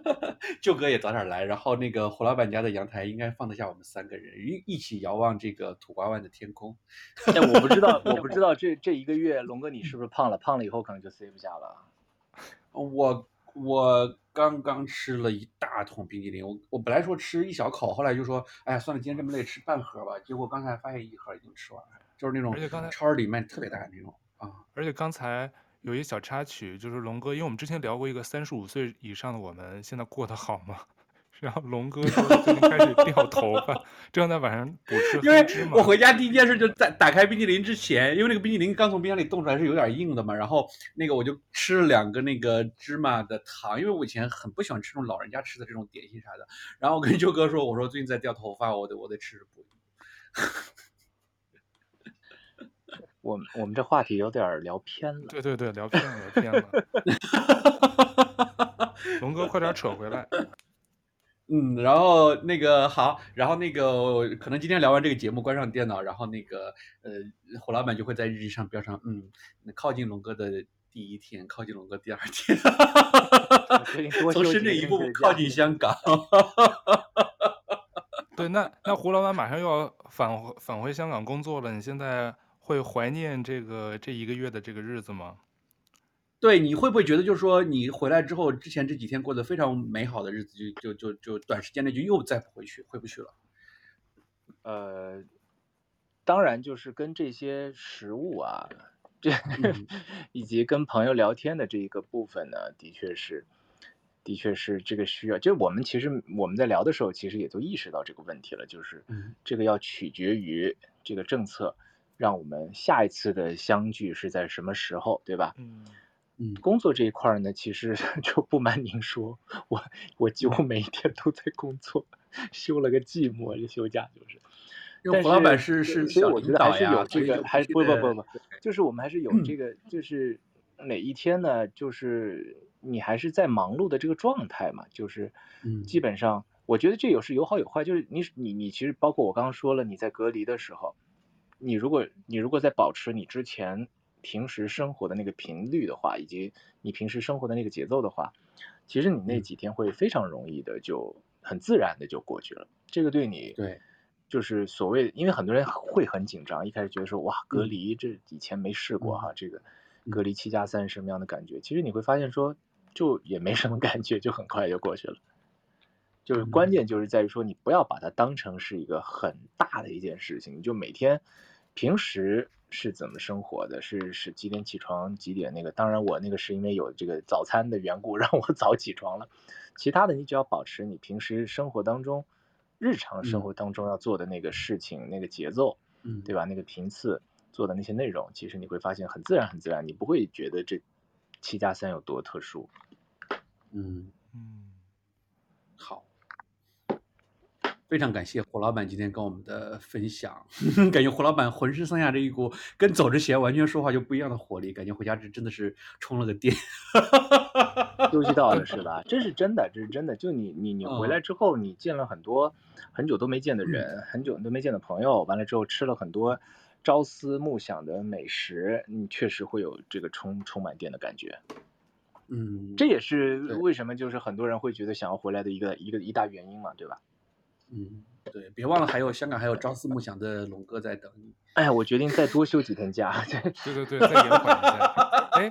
舅哥也早点来，然后那个胡老板家的阳台应该放得下我们三个人，一一起遥望这个土瓜湾的天空。哎，我不知道，我不知 道这这一个月龙哥你是不是胖了？胖了以后可能就塞不下了。我我刚刚吃了一大桶冰激凌，我我本来说吃一小口，后来就说，哎呀，算了，今天这么累，吃半盒吧。结果刚才发现一盒已经吃完了，就是那种而且刚才超市里卖特别大的那种啊。而且刚才有一小插曲，就是龙哥，因为我们之前聊过一个三十五岁以上的我们现在过得好吗？然后龙哥说最近开始掉头发，正在晚上补吃黑芝麻。因为我回家第一件事就在打开冰淇淋之前，因为那个冰淇淋刚从冰箱里冻出来是有点硬的嘛，然后那个我就吃了两个那个芝麻的糖，因为我以前很不喜欢吃这种老人家吃的这种点心啥的。然后我跟舅哥说，我说最近在掉头发，我得我得吃补。我们我们这话题有点聊偏了。对对对，聊偏了，聊偏了。龙哥，快点扯回来。嗯，然后那个好，然后那个可能今天聊完这个节目，关上电脑，然后那个呃，胡老板就会在日记上标上，嗯，靠近龙哥的第一天，靠近龙哥第二天，从深圳一步步靠近香港。对，那那胡老板马上又要返回返回香港工作了，你现在会怀念这个这一个月的这个日子吗？对，你会不会觉得，就是说你回来之后，之前这几天过得非常美好的日子，就就就就短时间内就又再不回去，回不去了？呃，当然，就是跟这些食物啊，这、嗯、以及跟朋友聊天的这一个部分呢，的确是，的确是这个需要。就我们其实我们在聊的时候，其实也都意识到这个问题了，就是这个要取决于这个政策，让我们下一次的相聚是在什么时候，对吧？嗯。嗯，工作这一块呢，其实 就不瞒您说，我我几乎每一天都在工作，休了个寂寞，这休假就是。因为胡老板是是所以我觉得还是有这个，还是不不不不，就是我们还是有这个，就是每一天呢，就是你还是在忙碌的这个状态嘛，就是基本上，我觉得这有是有好有坏，就是你你你其实包括我刚刚说了，你在隔离的时候，你如果你如果在保持你之前。平时生活的那个频率的话，以及你平时生活的那个节奏的话，其实你那几天会非常容易的就很自然的就过去了。这个对你对，就是所谓，因为很多人会很紧张，一开始觉得说哇隔离这以前没试过哈，这个隔离七加三是什么样的感觉？其实你会发现说就也没什么感觉，就很快就过去了。就是关键就是在于说你不要把它当成是一个很大的一件事情，你就每天平时。是怎么生活的？是是几点起床？几点那个？当然，我那个是因为有这个早餐的缘故，让我早起床了。其他的，你只要保持你平时生活当中、日常生活当中要做的那个事情、嗯、那个节奏，嗯，对吧？那个频次做的那些内容，其实你会发现很自然，很自然，你不会觉得这七加三有多特殊。嗯嗯。非常感谢胡老板今天跟我们的分享，感觉胡老板浑身上下这一股跟走之前完全说话就不一样的活力，感觉回家这真的是充了个电，休息到了是吧？这是真的，这是真的。就你你你回来之后，你见了很多很久都没见的人，嗯、很久都没见的朋友，完了之后吃了很多朝思暮想的美食，你确实会有这个充充满电的感觉。嗯，这也是为什么就是很多人会觉得想要回来的一个一个一大原因嘛，对吧？嗯，对，别忘了还有香港还有朝思暮想的龙哥在等你。哎呀，我决定再多休几天假。对对对，再延缓一下。哎，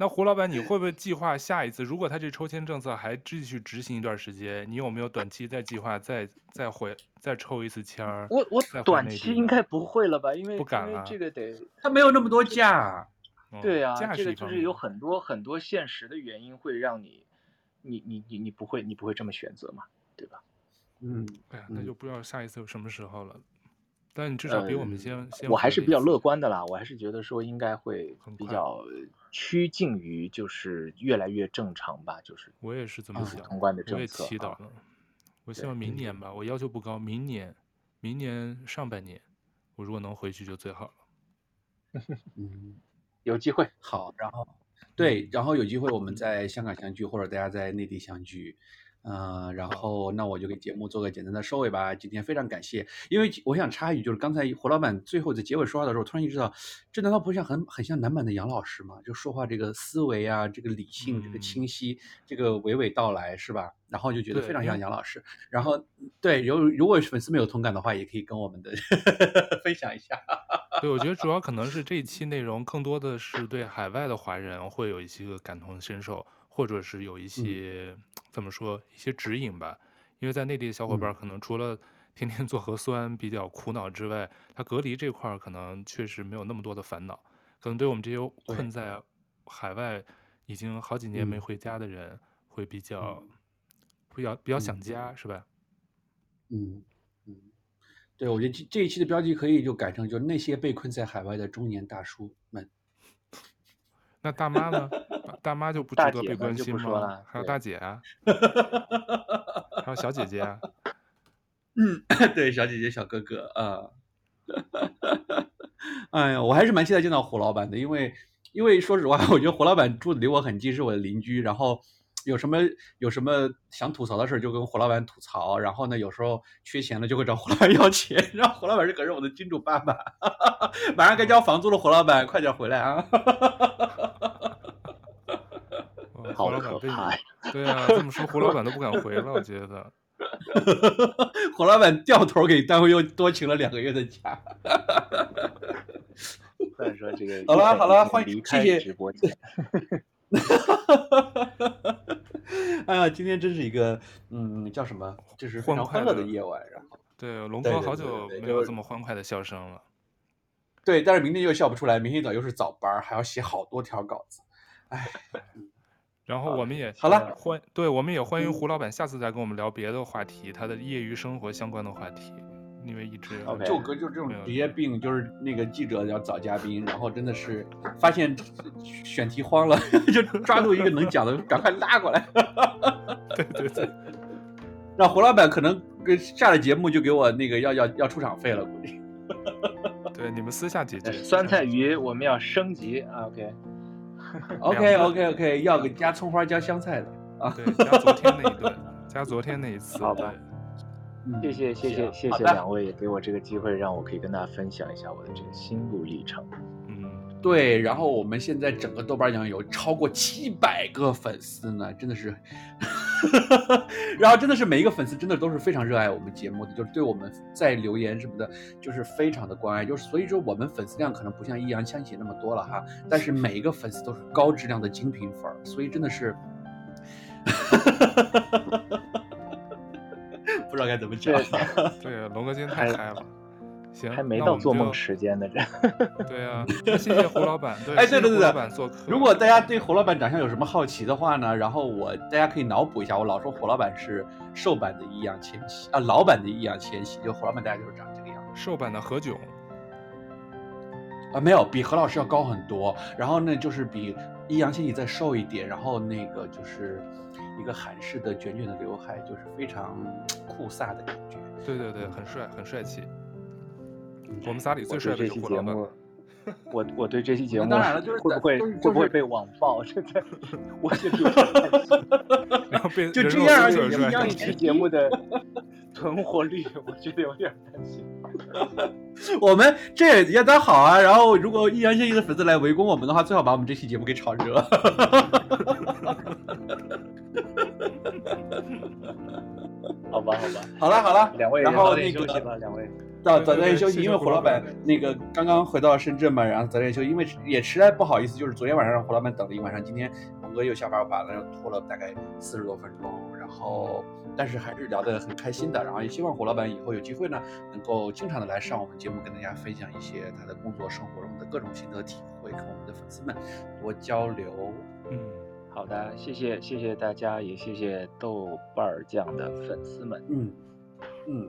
那胡老板，你会不会计划下一次？如果他这抽签政策还继续执行一段时间，你有没有短期再计划再再回再抽一次签？我我短期应该不会了吧？因为不敢了，这个得他没有那么多假。对啊，这个就是有很多很多现实的原因会让你，你你你你不会你不会这么选择嘛？对吧？嗯，哎呀，那就不知道下一次什么时候了。但你至少比我们先、呃、先。我还是比较乐观的啦，我还是觉得说应该会比较趋近于就是越来越正常吧，就是。我也是这么想，通关的政策。我也祈祷了。我希望明年吧，我要求不高，明年，明年上半年，我如果能回去就最好了。嗯，有机会。好，然后对，然后有机会我们在香港相聚，或者大家在内地相聚。嗯，然后那我就给节目做个简单的收尾吧。今天非常感谢，因为我想插一句，就是刚才胡老板最后在结尾说话的时候，突然意识到，这难道不像很很像男版的杨老师吗？就说话这个思维啊，这个理性，这个清晰，嗯、这个娓娓道来，是吧？然后就觉得非常像杨老师。然后对，有如果粉丝没有同感的话，也可以跟我们的 分享一下。对，我觉得主要可能是这一期内容更多的是对海外的华人会有一些个感同身受。或者是有一些、嗯、怎么说一些指引吧。因为在内地的小伙伴可能除了天天 做核酸比较苦恼之外，他隔离这块可能确实没有那么多的烦恼。可能对我们这些困在海外已经好几年没回家的人，会比较比较比较想家，是吧？嗯嗯，对，我觉得这这一期的标题可以就改成就那些被困在海外的中年大叔们。那大妈呢？大妈就不值得被关心吗？还有大姐啊，还有小姐姐啊。嗯，对，小姐姐、小哥哥啊。哎呀，我还是蛮期待见到胡老板的，因为因为说实话，我觉得胡老板住的离我很近，是我的邻居。然后有什么有什么想吐槽的事，就跟胡老板吐槽。然后呢，有时候缺钱了，就会找胡老板要钱。然后胡老板是可是我的金主爸爸，马上该交房租了，胡老板快点回来啊！好可怕呀！对啊，这么说胡老板都不敢回了，我觉得。胡老板掉头给单位又多请了两个月的假。再说这个，好了好了，欢迎谢谢直播间。哎呀，今天真是一个嗯，叫什么？就是非常欢乐的夜晚。然后，对龙哥好久没有这么欢快的笑声了。对，但是明天又笑不出来，明天一早又是早班，还要写好多条稿子。哎。然后我们也好了，欢对，我们也欢迎胡老板下次再跟我们聊别的话题，他的业余生活相关的话题，因为一直就哥就这种职业病，就是那个记者要找嘉宾，然后真的是发现选题慌了，就抓住一个能讲的，赶快拉过来。对对对，让胡老板可能跟下了节目就给我那个要要要出场费了，估计。对，你们私下解决。酸菜鱼我们要升级，OK。OK OK OK，要个加葱花加香菜的啊，对，加昨天那一顿，加昨天那一次，好吧。谢谢谢谢谢谢两位，也给我这个机会，让我可以跟大家分享一下我的这个心路历程。嗯，对。然后我们现在整个豆瓣酱有超过七百个粉丝呢，真的是。然后真的是每一个粉丝真的都是非常热爱我们节目的，就是对我们在留言什么的，就是非常的关爱。就是所以说我们粉丝量可能不像易烊千玺那么多了哈，但是每一个粉丝都是高质量的精品粉，所以真的是，不知道该怎么讲。对，龙哥今天太嗨了。行，还没到做梦时间呢，这。对啊，谢谢胡老板。对，哎，对对对对，如果大家对胡老板长相有什么好奇的话呢，然后我大家可以脑补一下，我老说胡老板是瘦版的易烊千玺啊，老版的易烊千玺，就胡老板大家就是长这个样子。瘦版的何炅啊，没有，比何老师要高很多。然后呢，就是比易烊千玺再瘦一点，然后那个就是一个韩式的卷卷的刘海，就是非常 酷飒的感觉。对对对，很帅，很帅气。我们仨里最帅的是胡老板。我我对这期节目当然了，就是会不会会不会被网暴？真的 我觉得有点担心。然后被 就这样而已。这期节目的存活率，我觉得有点担心。我们这也也当好啊。然后如果易烊千玺的粉丝来围攻我们的话，最好把我们这期节目给炒热。好吧，好吧，好了好了，两位，然后那个两位。到早点休息，因为胡老板那个刚刚回到深圳嘛，然后早点休息，因为也实在不好意思，就是昨天晚上让胡老板等了一晚上，今天龙哥又下班晚了，又拖了大概四十多分钟，然后但是还是聊得很开心的，然后也希望胡老板以后有机会呢，能够经常的来上我们节目，跟大家分享一些他的工作生活中的各种心得体会，跟我们的粉丝们多交流。嗯，好的，谢谢谢谢大家，也谢谢豆瓣酱的粉丝们。嗯嗯。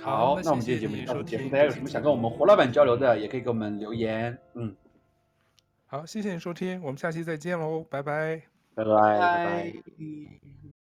好，那我们这期节目就到此结束。大家有什么想跟我们胡老板交流的，也可以给我们留言。嗯，好，谢谢你收听，我们下期再见喽，拜拜，拜拜，拜拜。